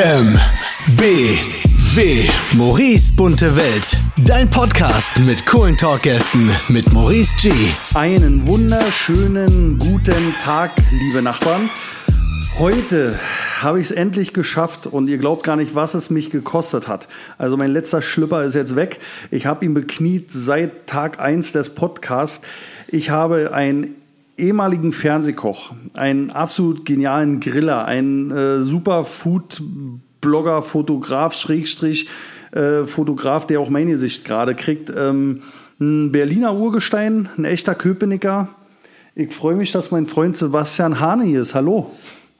M, B, W. Maurice bunte Welt. Dein Podcast mit coolen Talkgästen mit Maurice G. Einen wunderschönen guten Tag, liebe Nachbarn. Heute habe ich es endlich geschafft und ihr glaubt gar nicht, was es mich gekostet hat. Also mein letzter Schlüpper ist jetzt weg. Ich habe ihn bekniet seit Tag 1 des Podcasts. Ich habe einen ehemaligen Fernsehkoch, einen absolut genialen Griller, einen äh, super Food-Blogger, Fotograf, Schrägstrich, äh, Fotograf, der auch meine Sicht gerade kriegt. Ähm, ein Berliner Urgestein, ein echter Köpenicker. Ich freue mich, dass mein Freund Sebastian Hane hier ist. Hallo.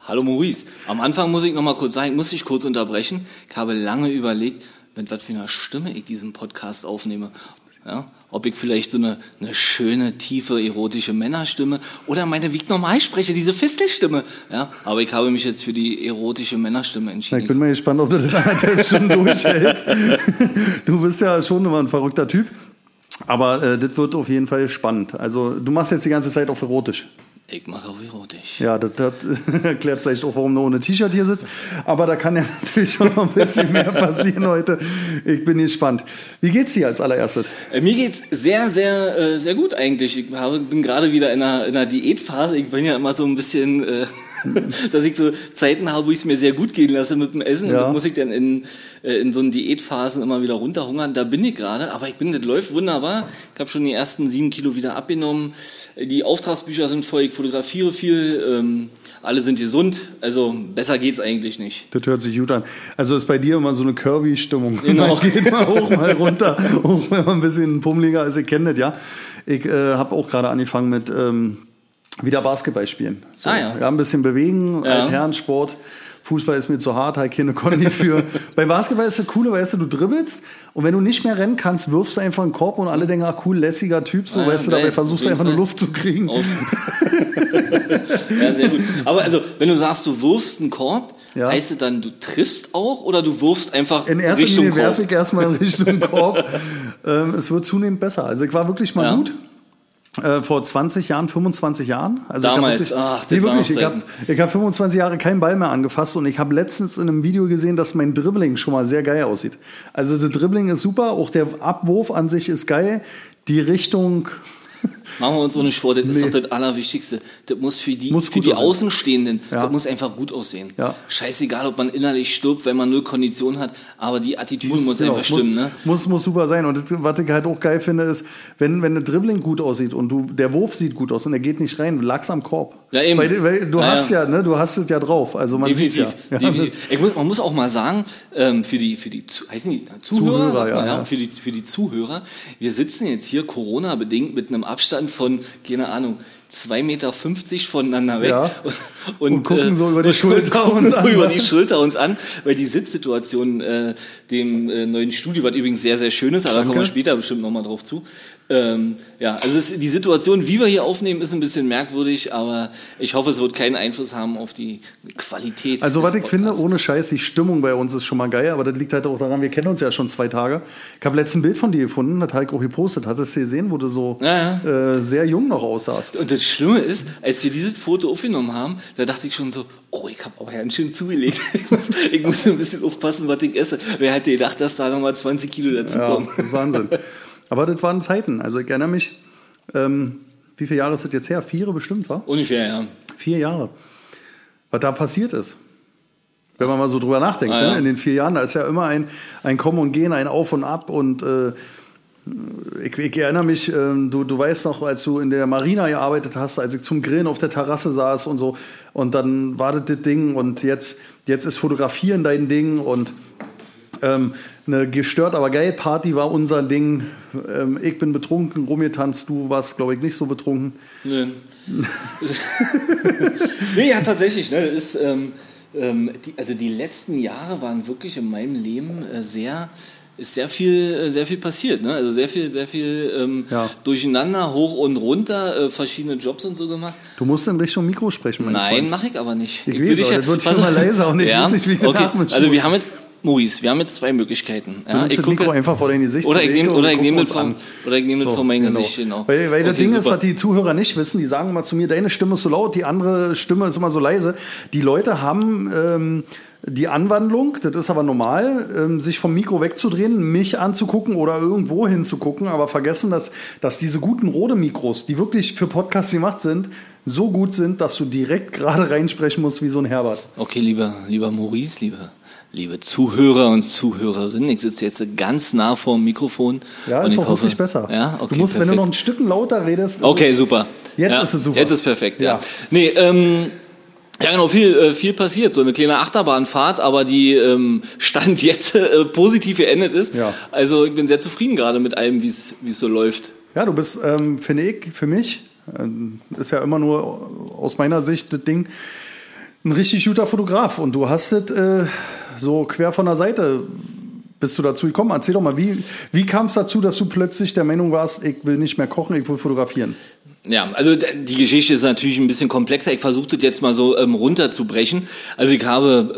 Hallo Maurice. Am Anfang muss ich noch mal kurz sagen, muss ich kurz unterbrechen. Ich habe lange überlegt, mit was für einer Stimme ich diesen Podcast aufnehme. Ja, ob ich vielleicht so eine, eine schöne, tiefe, erotische Männerstimme oder meine, wie ich normal spreche, diese Fistelstimme. Ja, aber ich habe mich jetzt für die erotische Männerstimme entschieden. Ich bin mal gespannt, ob du das schon durchhältst. Du bist ja schon immer ein verrückter Typ. Aber äh, das wird auf jeden Fall spannend. Also du machst jetzt die ganze Zeit auf erotisch. Ich mache auch erotisch. Ja, das, das erklärt vielleicht auch, warum du ohne T-Shirt hier sitzt. Aber da kann ja natürlich schon noch ein bisschen mehr passieren heute. Ich bin gespannt. Wie geht's dir als allererstes? Äh, mir geht's sehr, sehr, äh, sehr gut eigentlich. Ich habe, bin gerade wieder in einer, in einer Diätphase. Ich bin ja immer so ein bisschen, äh, dass ich so Zeiten habe, wo ich es mir sehr gut gehen lasse mit dem Essen. Ja. Und das muss ich dann in, äh, in so einen Diätphasen immer wieder runterhungern. Da bin ich gerade. Aber ich bin, das läuft wunderbar. Ich habe schon die ersten sieben Kilo wieder abgenommen. Die Auftragsbücher sind voll. Ich fotografiere viel. Ähm, alle sind gesund. Also besser geht's eigentlich nicht. Das hört sich gut an. Also ist bei dir immer so eine Curvy-Stimmung. Genau. Man geht mal hoch, mal runter, auch wenn man ein bisschen pummeliger ist. Ihr kennt das, ja. Ich äh, habe auch gerade angefangen mit ähm, wieder Basketball spielen. So, Ah, ja. ja. Ein bisschen bewegen, Ja. Altherrensport. Fußball ist mir zu hart, halt keine Conny für. Bei Basketball ist das Coole, weißt du, du dribbelst und wenn du nicht mehr rennen kannst, wirfst du einfach einen Korb und alle denken, ah cool, lässiger Typ, so, Ah, ja, weißt du, dabei versuchst du einfach jeden nur Fall. Luft zu kriegen. Ja, sehr gut. Aber also, wenn du sagst, du wirfst einen Korb, Ja. heißt das dann, du triffst auch oder du wirfst einfach In erster Richtung Linie Korb? werfe ich erstmal in Richtung Korb. ähm, es wird zunehmend besser. Also ich war wirklich mal Ja. gut. Äh, vor 20 Jahren, 25 Jahren. Also ich Damals, wirklich, ach, das nee, wirklich. Ich habe ich hab 25 Jahre keinen Ball mehr angefasst und ich habe letztens in einem Video gesehen, dass mein Dribbling schon mal sehr geil aussieht. Also der Dribbling ist super, auch der Abwurf an sich ist geil. Die Richtung, Machen wir uns ohne Sport, das Nee. ist doch das Allerwichtigste. Das muss für die, Muss für die. Außenstehenden, Ja. das muss einfach gut aussehen. Ja. Scheißegal, ob man innerlich stirbt, wenn man null Kondition hat, aber die Attitüde muss, genau, einfach stimmen, muss, ne? muss, muss super sein. Und das, was ich halt auch geil finde, ist, wenn, wenn der Dribbling gut aussieht und du, der Wurf sieht gut aus und er geht nicht rein, lag's am Korb. Ja, eben. Weil, weil du Ja, hast ja. ja, ne, du hast es ja drauf. Also man Definitiv, ja. ja. definitiv. Ich muss, man muss auch mal sagen, ähm, für die, für die heißen die Zuhörer, Zuhörer, ja, ja. Für, die, für die Zuhörer, wir sitzen jetzt hier Corona-bedingt mit einem Abstand von, keine Ahnung, 2,50 Meter voneinander weg. Ja. Und, Und gucken äh, so über die Schulter uns so an, über ne? die Schulter uns an, weil die Sitzsituation äh, dem äh, neuen Studio, was übrigens sehr, sehr schön ist, aber da kommen wir später bestimmt nochmal drauf zu. Ähm, ja, also es, die Situation, wie wir hier aufnehmen, ist ein bisschen merkwürdig, aber ich hoffe, es wird keinen Einfluss haben auf die Qualität. Also was ich finde, ohne Scheiß, die Stimmung bei uns ist schon mal geil, aber das liegt halt auch daran, wir kennen uns ja schon zwei Tage. Ich habe letztens ein Bild von dir gefunden, das habe ich auch gepostet. Hattest du gesehen, wo du so Ja, Äh, sehr jung noch aussahst? Und das Schlimme ist, als wir dieses Foto aufgenommen haben, da dachte ich schon so, oh, ich habe auch ganz schön zugelegt. Ich muss, ich muss ein bisschen aufpassen, was ich esse. Wer hätte gedacht, dass da nochmal 20 Kilo Ja, dazukommen? Wahnsinn. Aber das waren Zeiten. Also ich erinnere mich, ähm, wie viele Jahre ist das jetzt her? Vier bestimmt, war? Ungefähr, ja. Vier Jahre. Was da passiert ist. Wenn man mal so drüber nachdenkt, Ah, ja. ne? in den vier Jahren, da ist ja immer ein, ein Kommen und Gehen, ein Auf und Ab und äh, ich, ich erinnere mich, ähm, du, du weißt noch, als du in der Marina gearbeitet hast, als ich zum Grillen auf der Terrasse saß und so und dann war das das Ding und jetzt, jetzt ist Fotografieren dein Ding und ähm, eine gestört, aber geil Party war unser Ding. Ähm, ich bin betrunken, rumgetanzt, du warst, glaube ich, nicht so betrunken. Nö. nee, ja, tatsächlich. Ne, ist, ähm, ähm, die, also die letzten Jahre waren wirklich in meinem Leben äh, sehr ist sehr viel, äh, sehr viel passiert, ne? Also sehr viel, sehr viel ähm, Ja. durcheinander, hoch und runter, äh, verschiedene Jobs und so gemacht. Du musst in Richtung Mikro sprechen, mein Nein, mache ich aber nicht. Ich will weiß, dich aber das wird schon auf. mal leiser und ich ja? weiß nicht, wie ich das okay. Also wir haben jetzt, Maurice, wir haben jetzt zwei Möglichkeiten. Ja? nimmst das Mikro einfach vor dein Gesicht. oder ich nehme oder ich nehme das vom an. oder ich nehme das So, von meinem genau. Gesicht genau. Weil, weil das Okay, Ding ist, super. was die Zuhörer nicht wissen, die sagen immer zu mir, deine Stimme ist so laut, die andere Stimme ist immer so leise. Die Leute haben ähm, die Anwandlung, das ist aber normal, ähm, sich vom Mikro wegzudrehen, mich anzugucken oder irgendwo hinzugucken, aber vergessen, dass, dass diese guten Rode-Mikros, die wirklich für Podcasts gemacht sind, so gut sind, dass du direkt gerade reinsprechen musst wie so ein Herbert. Okay, lieber, lieber Maurice, liebe, liebe Zuhörer und Zuhörerinnen, ich sitze jetzt ganz nah vor dem Mikrofon. Ja, und ist ich auch hoffe, wirklich besser. Ja, okay, du musst, wenn du perfekt. noch ein Stück lauter redest. Okay, super. Jetzt ja, ist es super. Jetzt ist perfekt, ja. Ja. Nee, ähm, ja genau, viel, äh, viel passiert. So eine kleine Achterbahnfahrt, aber die ähm, Stand jetzt äh, positiv geendet ist. Ja. Also ich bin sehr zufrieden gerade mit allem, wie es so läuft. Ja, du bist, ähm, finde ich, für mich, ähm, ist ja immer nur aus meiner Sicht das Ding, ein richtig guter Fotograf. Und du hast es äh, so quer von der Seite bist du dazu gekommen. Erzähl doch mal, wie, wie kam es dazu, dass du plötzlich der Meinung warst, ich will nicht mehr kochen, ich will fotografieren? Ja, also die Geschichte ist natürlich ein bisschen komplexer. Ich versuche das jetzt mal so ähm, runterzubrechen. Also ich habe.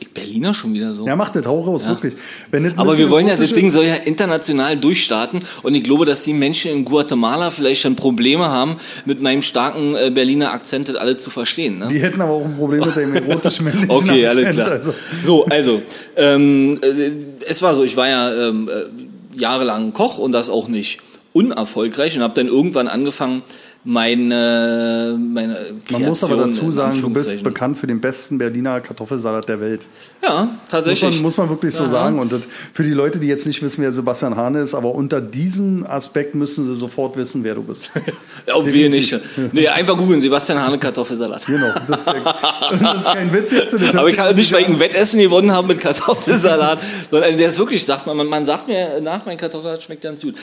Ich Berliner schon wieder so. Ja, mach das, hau raus, wirklich. Das ein Aber wir wollen ja, das Ding soll ja international durchstarten und ich glaube, dass die Menschen in Guatemala vielleicht schon Probleme haben, mit meinem starken äh, Berliner Akzent das alle zu verstehen. Ne? Die hätten aber auch ein Problem mit dem erotisch-männlichen Okay, alles Akzent, klar. also. So, also, ähm, äh, es war so, ich war ja ähm, äh, jahrelang Koch und das auch nicht unerfolgreich und habe dann irgendwann angefangen, meine, meine Man muss aber dazu sagen, du bist bekannt für den besten Berliner Kartoffelsalat der Welt. Ja, Muss tatsächlich. man, muss man wirklich so Aha. sagen. Und das, für die Leute, die jetzt nicht wissen, wer Sebastian Hahn ist, aber unter diesem Aspekt müssen sie sofort wissen, wer du bist. Auch wir nicht. Nee, einfach googeln, Sebastian Hane Kartoffelsalat. Genau. Das ist, das ist kein Witz jetzt. Aber ich kann nicht, weil ich ein Wettessen gewonnen habe mit Kartoffelsalat. sondern also der ist wirklich, sagt man, man, sagt mir nach, mein Kartoffelsalat schmeckt ganz gut.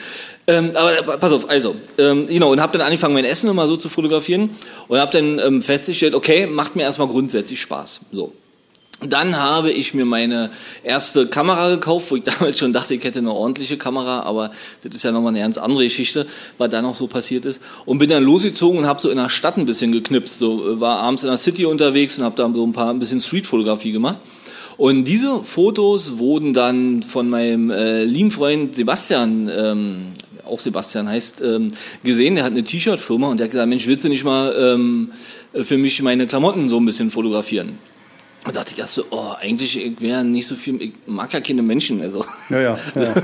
Ähm, aber äh, pass auf, also, ähm, genau, und habe dann angefangen, mein Essen immer so zu fotografieren und habe dann ähm, festgestellt, okay, macht mir erstmal grundsätzlich Spaß. So. Dann habe ich mir meine erste Kamera gekauft, wo ich damals schon dachte, ich hätte eine ordentliche Kamera, aber das ist ja nochmal eine ganz andere Geschichte, was da noch so passiert ist. Und bin dann losgezogen und habe so in der Stadt ein bisschen geknipst. So äh, war abends in der City unterwegs und habe da so ein paar ein bisschen Streetfotografie gemacht. Und diese Fotos wurden dann von meinem äh, lieben Freund Sebastian, ähm, auch Sebastian heißt, ähm, gesehen. Der hat eine T-Shirt-Firma und der hat gesagt, Mensch, willst du nicht mal ähm, für mich meine Klamotten so ein bisschen fotografieren? Und dachte ich erst so, oh, eigentlich ich wäre nicht so viel, ich mag ja keine Menschen, also. Ja, ja, ja.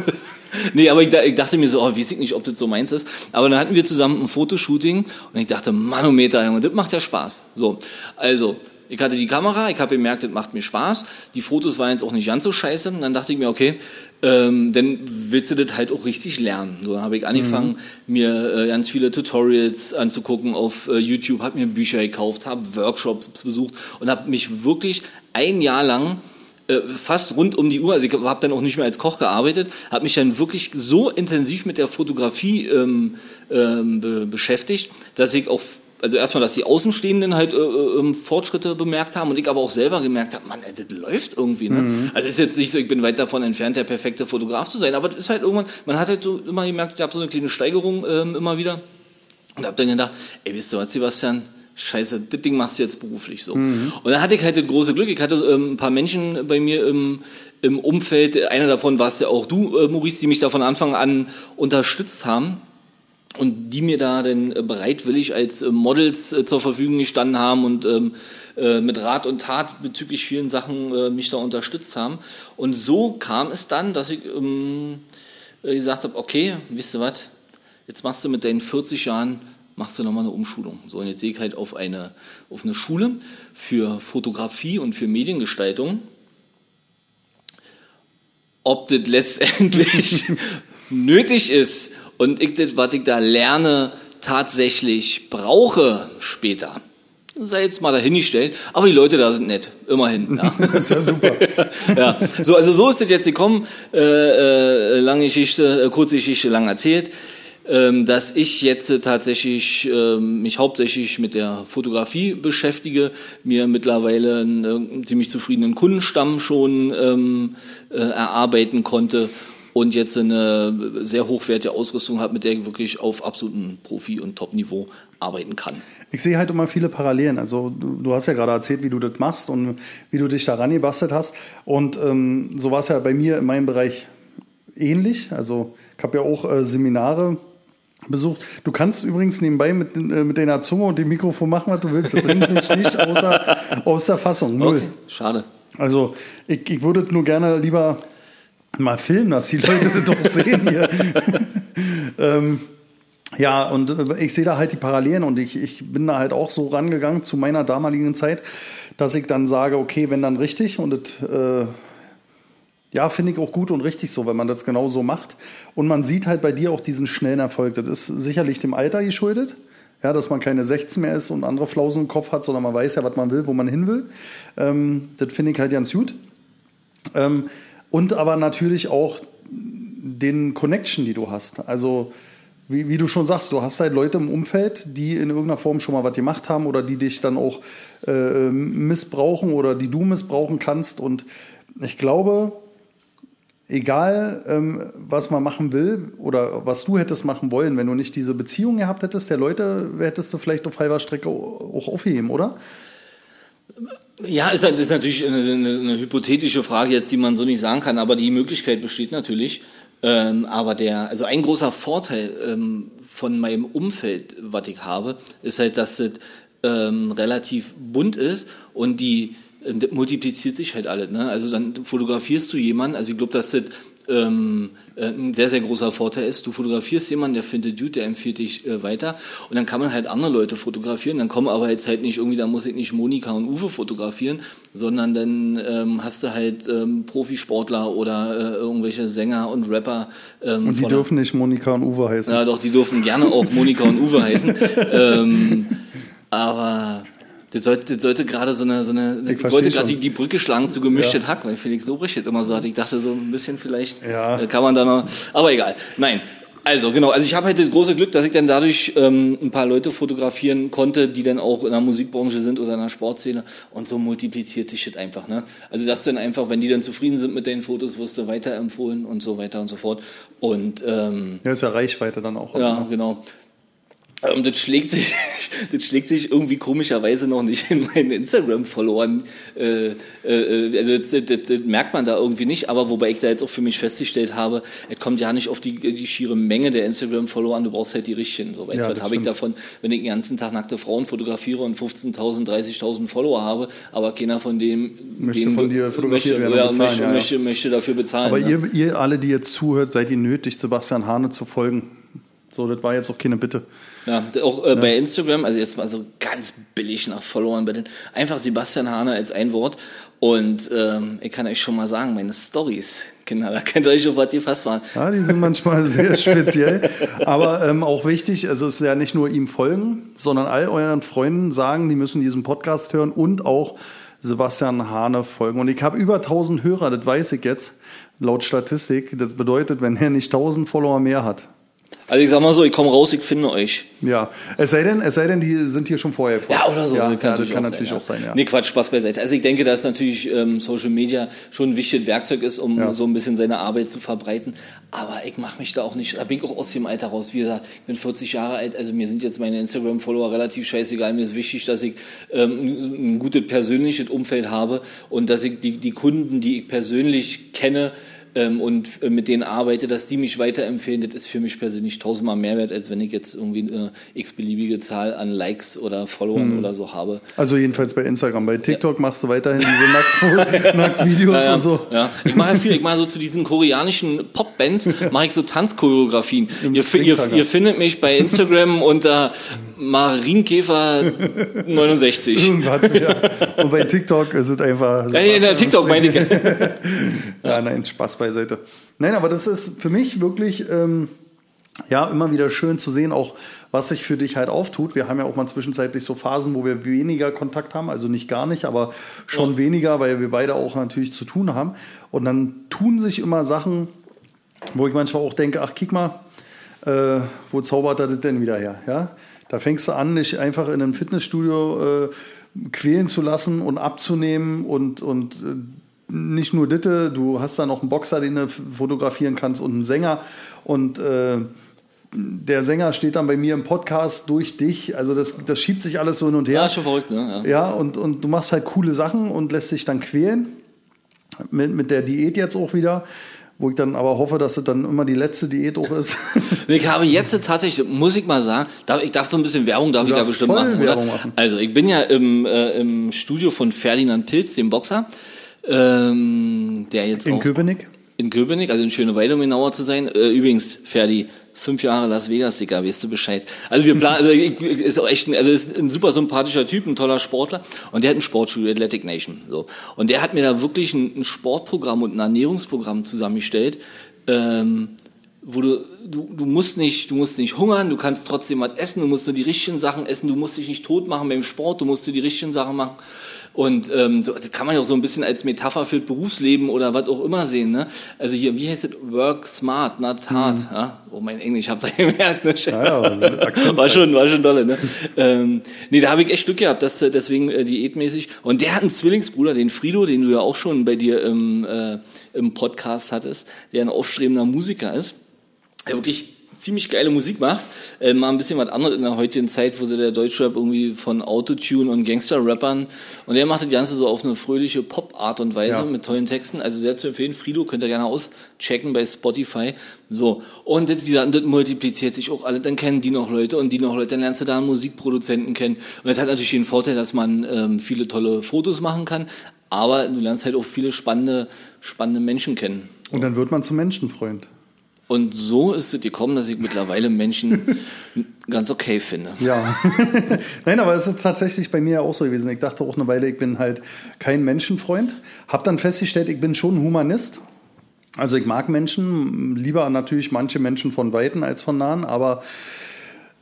nee, aber ich, ich dachte mir so, oh, weiß ich nicht, ob das so meins ist. Aber dann hatten wir zusammen ein Fotoshooting und ich dachte, Manometer, Junge, das macht ja Spaß. So, also, ich hatte die Kamera, ich habe gemerkt, das macht mir Spaß. Die Fotos waren jetzt auch nicht ganz so scheiße. Und dann dachte ich mir, okay, ähm, dann willst du das halt auch richtig lernen. So, dann habe ich angefangen, mir äh, ganz viele Tutorials anzugucken auf äh, YouTube, habe mir Bücher gekauft, habe Workshops besucht und habe mich wirklich ein Jahr lang äh, fast rund um die Uhr, also ich habe dann auch nicht mehr als Koch gearbeitet, habe mich dann wirklich so intensiv mit der Fotografie ähm, ähm, be beschäftigt, dass ich auch, also erstmal, dass die Außenstehenden halt äh, äh, Fortschritte bemerkt haben und ich aber auch selber gemerkt habe, Mann, ey, das läuft irgendwie. Ne? Also es ist jetzt nicht so, ich bin weit davon entfernt, der perfekte Fotograf zu sein, aber es ist halt irgendwann, man hat halt so immer gemerkt, ich habe so eine kleine Steigerung ähm, immer wieder und habe dann gedacht, ey, wisst du was, Sebastian? Scheiße, das Ding machst du jetzt beruflich so. Und dann hatte ich halt das große Glück, ich hatte ähm, ein paar Menschen bei mir im, im Umfeld, einer davon warst ja auch du, äh, Maurice, die mich da von Anfang an unterstützt haben und die mir da dann äh, bereitwillig als äh, Models äh, zur Verfügung gestanden haben und ähm, äh, mit Rat und Tat bezüglich vielen Sachen mich da unterstützt haben. Und so kam es dann, dass ich ähm, äh, gesagt habe, okay, wisst ihr was, jetzt machst du mit deinen 40 Jahren, machst du nochmal eine Umschulung. So, und jetzt sehe ich halt auf eine, auf eine Schule für Fotografie und für Mediengestaltung. Ob das letztendlich nötig ist und ich das, was ich da lerne, tatsächlich brauche später. Sei jetzt mal dahingestellt, aber die Leute da sind nett, immerhin. Ja. Das ist ja super. ja, so, also so ist es jetzt gekommen. Äh, äh, lange Geschichte, äh, kurze Geschichte, lang erzählt, ähm, dass ich jetzt äh, tatsächlich ähm, mich hauptsächlich mit der Fotografie beschäftige, mir mittlerweile einen, äh, einen ziemlich zufriedenen Kundenstamm schon ähm, äh, erarbeiten konnte und jetzt eine sehr hochwertige Ausrüstung habe, mit der ich wirklich auf absolutem Profi- und Top-Niveau arbeiten kann. Ich sehe halt immer viele Parallelen. Also du, du hast ja gerade erzählt, wie du das machst und wie du dich da rangebastelt hast. Und ähm, so war es ja bei mir in meinem Bereich ähnlich. Also ich habe ja auch äh, Seminare besucht. Du kannst übrigens nebenbei mit, äh, mit deiner Zunge und dem Mikrofon machen, was du willst. Das bringt mich nicht außer, aus der Fassung. Null. Okay, schade. Also ich, ich würde nur gerne lieber mal filmen, dass die Leute das doch sehen hier. ähm, ja, und äh, ich sehe da halt die Parallelen und ich, ich bin da halt auch so rangegangen zu meiner damaligen Zeit, dass ich dann sage, okay, wenn dann richtig und das, äh, ja, finde ich auch gut und richtig so, wenn man das genau so macht. Und man sieht halt bei dir auch diesen schnellen Erfolg. Das ist sicherlich dem Alter geschuldet, ja, dass man keine 16 mehr ist und andere Flausen im Kopf hat, sondern man weiß ja, was man will, wo man hin will. Ähm, das finde ich halt ganz gut. Ähm, und aber natürlich auch den Connection, die du hast. Also wie, wie, du schon sagst, du hast halt Leute im Umfeld, die in irgendeiner Form schon mal was gemacht haben oder die dich dann auch äh, missbrauchen oder die du missbrauchen kannst. Und ich glaube, egal ähm, was man machen will oder was du hättest machen wollen, wenn du nicht diese Beziehung gehabt hättest, der Leute, hättest du vielleicht auf halber Strecke auch aufheben, oder? Ja, ist, ist natürlich eine, eine, eine, hypothetische Frage jetzt, die man so nicht sagen kann, aber die Möglichkeit besteht natürlich. Ähm, aber der, also ein großer Vorteil ähm, von meinem Umfeld, was ich habe, ist halt, dass es ähm, relativ bunt ist und die ähm, multipliziert sich halt alles. Ne? Also dann fotografierst du jemanden, also ich glaube, dass das ähm, äh, ein sehr, sehr großer Vorteil ist. Du fotografierst jemanden, der findet gut, der empfiehlt dich äh, weiter. Und dann kann man halt andere Leute fotografieren. Dann kommen aber jetzt halt nicht irgendwie, da muss ich nicht Monika und Uwe fotografieren, sondern dann ähm, hast du halt ähm, Profisportler oder äh, irgendwelche Sänger und Rapper. Ähm, und die dürfen nicht Monika und Uwe heißen. Ja, doch, die dürfen gerne auch Monika und Uwe heißen. ähm, aber das sollte, das sollte gerade so eine, so eine ich, ich wollte gerade die, die Brücke schlagen zu gemischtes ja. Hack, weil Felix Lobrecht immer so hat. Ich dachte so ein bisschen vielleicht ja. Äh, kann man da noch, aber egal. Nein. Also genau, also ich habe halt das große Glück, dass ich dann dadurch ähm, ein paar Leute fotografieren konnte, die dann auch in der Musikbranche sind oder in der Sportszene und so multipliziert sich das einfach. Ne? Also dass du dann einfach, wenn die dann zufrieden sind mit deinen Fotos, wirst du weiterempfohlen und so weiter und so fort. Und ähm, ja, ist ja Reichweite dann auch. Ja, genau. Und ähm, das schlägt sich, das schlägt sich irgendwie komischerweise noch nicht in meinen Instagram-Followern. Äh, äh, also das, das, das, merkt man da irgendwie nicht. Aber wobei ich da jetzt auch für mich festgestellt habe, es kommt ja nicht auf die, die schiere Menge der Instagram-Follower an. Du brauchst halt die richtigen. So, weißt ja, was habe ich davon, wenn ich den ganzen Tag nackte Frauen fotografiere und 15.000, 30.000 Follower habe, aber keiner von dem möchte denen, von dir fotografiert möchte, ja, bezahlen, möchte, ja, möchte, möchte, dafür bezahlen. Aber ne? ihr, ihr alle, die jetzt zuhört, seid ihr nötig, Sebastian Hane zu folgen. So, das war jetzt auch keine Bitte. Ja, auch äh, ja. bei Instagram, also jetzt mal so ganz billig nach Followern bitte. Einfach Sebastian Hahner als ein Wort. Und ähm, ich kann euch schon mal sagen, meine Stories, Kinder, da könnt ihr euch auf was die fast waren. Ja, die sind manchmal sehr speziell. Aber ähm, auch wichtig, also es ist ja nicht nur ihm folgen, sondern all euren Freunden sagen, die müssen diesen Podcast hören und auch Sebastian Hahne folgen. Und ich habe über 1000 Hörer, das weiß ich jetzt, laut Statistik. Das bedeutet, wenn er nicht 1000 Follower mehr hat, also ich sag mal so, ich komme raus, ich finde euch. Ja, es sei denn, es sei denn, die sind hier schon vorher. Vor. Ja, oder so. Ja, das kann, ja, natürlich, kann auch natürlich, auch sein. Ja. Nee, Quatsch, Spaß beiseite. Also ich denke, dass natürlich ähm, Social Media schon ein wichtiges Werkzeug ist, um ja. so ein bisschen seine Arbeit zu verbreiten. Aber ich mache mich da auch nicht, da bin ich auch aus dem Alter raus. Wie gesagt, ich bin 40 Jahre alt, also mir sind jetzt meine Instagram-Follower relativ scheißegal. Mir ist wichtig, dass ich ähm, ein gutes persönliches Umfeld habe und dass ich die, die Kunden, die ich persönlich kenne, ähm, und äh, mit denen arbeite, dass die mich weiterempfehlen, das ist für mich persönlich tausendmal mehr wert, als wenn ich jetzt irgendwie eine x-beliebige Zahl an Likes oder Followern hm. oder so habe. Also jedenfalls bei Instagram. Bei TikTok ja. machst du weiterhin diese Nacktvideos Nackt ja, und so. Ja, ich mache viel. Ich mache so zu diesen koreanischen Popbands, mache ich so Tanzchoreografien. Ihr, ihr, ihr, findet mich bei Instagram unter Marienkäfer 69. Irgendwas, ja. Und bei TikTok ist es einfach... Ja, ja, TikTok meine ich. ja, nein, Spaß beiseite. Nein, aber das ist für mich wirklich ähm, ja immer wieder schön zu sehen, auch was sich für dich halt auftut. Wir haben ja auch mal zwischenzeitlich so Phasen, wo wir weniger Kontakt haben, also nicht gar nicht, aber schon ja. weniger, weil wir beide auch natürlich zu tun haben. Und dann tun sich immer Sachen, wo ich manchmal auch denke, ach, kick mal, äh, wo zaubert er das denn wieder her? Ja? Da fängst du an, dich einfach in einem Fitnessstudio äh, quälen zu lassen und abzunehmen und, und äh, nicht nur Ditte, du hast da noch einen Boxer, den du fotografieren kannst und einen Sänger. Und äh, der Sänger steht dann bei mir im Podcast durch dich. Also das, das schiebt sich alles so hin und her. Ja, schon verrückt, ne? Ja, ja und, und du machst halt coole Sachen und lässt dich dann quälen. Mit, mit der Diät jetzt auch wieder wo ich dann aber hoffe, dass es dann immer die letzte Diät auch ist. ich habe jetzt tatsächlich, muss ich mal sagen, ich darf so ein bisschen Werbung, darf du ich da bestimmt machen, machen, Also ich bin ja im, äh, im Studio von Ferdinand Pilz, dem Boxer. ähm, der jetzt In auch Köpenick? in Köpenick, also in Schöneweide, um genauer zu sein. Äh, übrigens, Ferdi, fünf Jahre Las Vegas, Digga, weißt du Bescheid. Also wir planen, also ist auch echt ein, also ist ein super sympathischer Typ, ein toller Sportler und der hat ein Sportstudio, Athletic Nation, so. Und der hat mir da wirklich ein, ein Sportprogramm und ein Ernährungsprogramm zusammengestellt, ähm, wo du, du, du musst nicht, du musst nicht hungern, du kannst trotzdem was essen, du musst nur die richtigen Sachen essen, du musst dich nicht tot machen beim Sport, du musst dir die richtigen Sachen machen. Und ähm, das kann man ja auch so ein bisschen als Metapher für das Berufsleben oder was auch immer sehen. Ne? Also hier, wie heißt es? Work smart, not hard. Ja? Oh, mein Englisch, habt ihr gemerkt. Ne? ja, also war schon, war schon dolle. Ne? ähm, nee, da habe ich echt Glück gehabt, dass äh, deswegen äh, diätmäßig. Und der hat einen Zwillingsbruder, den Frido, den du ja auch schon bei dir im, äh, im Podcast hattest, der ein aufstrebender Musiker ist der wirklich ziemlich geile Musik macht. Äh, mal ein bisschen was anderes in der heutigen Zeit, wo sie der Deutschrap irgendwie von Autotune und Gangster-Rappern und der macht das Ganze so auf eine fröhliche Pop-Art und Weise Ja. mit tollen Texten. Also sehr zu empfehlen. Frido könnt ihr gerne auschecken bei Spotify. So. Und das, wie gesagt, das multipliziert sich auch alle. Dann kennen die noch Leute und die noch Leute. Dann lernst du da einen Musikproduzenten kennen. Und das hat natürlich den Vorteil, dass man ähm, viele tolle Fotos machen kann. Aber du lernst halt auch viele spannende, spannende Menschen kennen. Und dann wird man zum Menschenfreund. Und so ist es gekommen, dass ich mittlerweile Menschen ganz okay finde. Ja. Nein, aber es ist tatsächlich bei mir auch so gewesen. Ich dachte auch eine Weile, ich bin halt kein Menschenfreund. Hab dann festgestellt, ich bin schon Humanist. Also ich mag Menschen, lieber natürlich manche Menschen von Weitem als von nahen, aber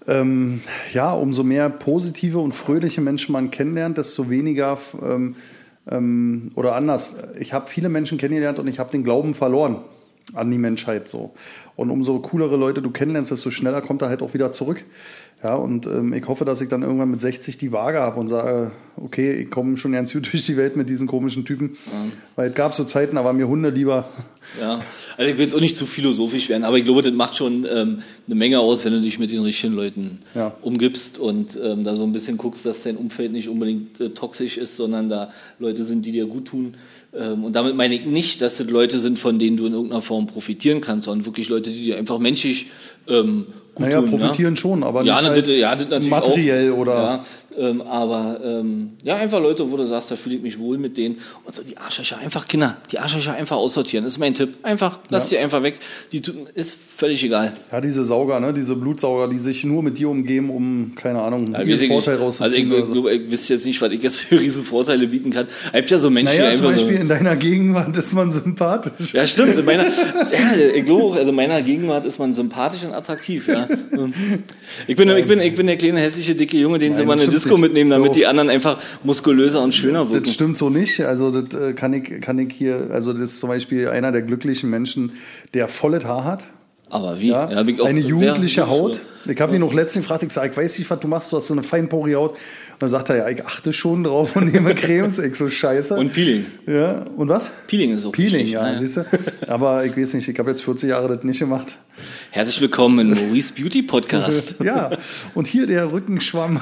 ähm, ja, umso mehr positive und fröhliche Menschen man kennenlernt, desto weniger ähm, ähm, oder anders. Ich habe viele Menschen kennengelernt und ich habe den Glauben verloren an die Menschheit so. Und umso coolere Leute du kennenlernst, desto schneller kommt er halt auch wieder zurück. Ja, und ähm, ich hoffe, dass ich dann irgendwann mit 60 die Waage habe und sage, okay, ich komme schon ganz gut durch die Welt mit diesen komischen Typen. Weil es gab so Zeiten, da war mir Hunde lieber. Ja, also ich will jetzt auch nicht zu philosophisch werden, aber ich glaube, das macht schon ähm, eine Menge aus, wenn du dich mit den richtigen Leuten Ja. umgibst und ähm, da so ein bisschen guckst, dass dein Umfeld nicht unbedingt äh, toxisch ist, sondern da Leute sind, die dir gut tun. Ähm, und damit meine ich nicht, dass das Leute sind, von denen du in irgendeiner Form profitieren kannst, sondern wirklich Leute, die dir einfach menschlich ähm, gut Naja, tun. profitieren ja? schon, aber ja, nicht halt ja, das natürlich materiell auch. oder- Ja, ähm, aber ähm, ja, einfach Leute, wo du sagst, da fühle ich mich wohl mit denen. Und so die Arschlöcher, einfach Kinder, die Arschlöcher einfach aussortieren. Das ist mein Tipp. Einfach, lass die einfach weg. Die ist völlig egal. Ja, diese Sauger, ne? diese Blutsauger, die sich nur mit dir umgeben, um, keine Ahnung, Ja, ihren weiß ich Vorteil nicht. also ich, rauszuziehen. so. glaube, ich wüsste jetzt nicht, was ich jetzt für riesen Vorteile bieten kann. Es gibt ja so Menschen, Naja, die zum einfach Beispiel so. in deiner Gegenwart ist man sympathisch. Ja, stimmt. In meiner, ja, ich glaube auch, also in meiner Gegenwart ist man sympathisch und attraktiv, ja. Ich bin, ich bin, ich bin der kleine hässliche dicke Junge, den sie Nein, mal in eine stimmt Disco mitnehmen, damit So. die anderen einfach muskulöser und schöner wirken. Das stimmt so nicht. Also das äh, kann ich, kann ich hier, also das ist zum Beispiel einer der glücklichen Menschen, der volles Haar hat. Aber wie? Ja? auch- eine jugendliche Haut. Ich habe ihn noch letztens gefragt, ich sage, ich weiß nicht, was du machst, du hast so eine feinporige Haut. Dann sagt er, ja, ich achte schon drauf und nehme Cremes. Ich so, scheiße. Und Peeling. ja, und was? Peeling ist auch Peeling, wichtig, ja, ja. siehst du. Aber ich weiß nicht, ich habe jetzt 40 Jahre das nicht gemacht. Herzlich willkommen im Maurice Beauty Podcast. Ja, und hier der Rückenschwamm.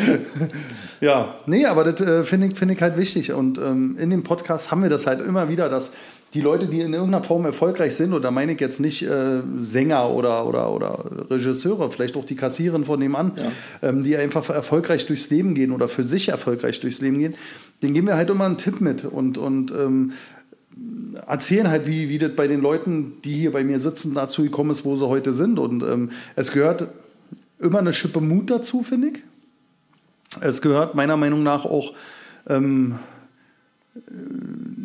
ja, nee, aber das äh, finde ich, find ich halt wichtig. Und ähm, in dem Podcast haben wir das halt immer wieder, dass die Leute, die in irgendeiner Form erfolgreich sind, und da meine ich jetzt nicht äh, Sänger oder, oder, oder Regisseure, vielleicht auch die Kassiererin von nebenan, ähm, die einfach erfolgreich durchs Leben gehen oder für sich erfolgreich durchs Leben gehen, denen geben wir halt immer einen Tipp mit und, und ähm, erzählen halt, wie, wie das bei den Leuten, die hier bei mir sitzen, dazu gekommen ist, wo sie heute sind. Und ähm, es gehört immer eine Schippe Mut dazu, finde ich. Es gehört meiner Meinung nach auch ähm,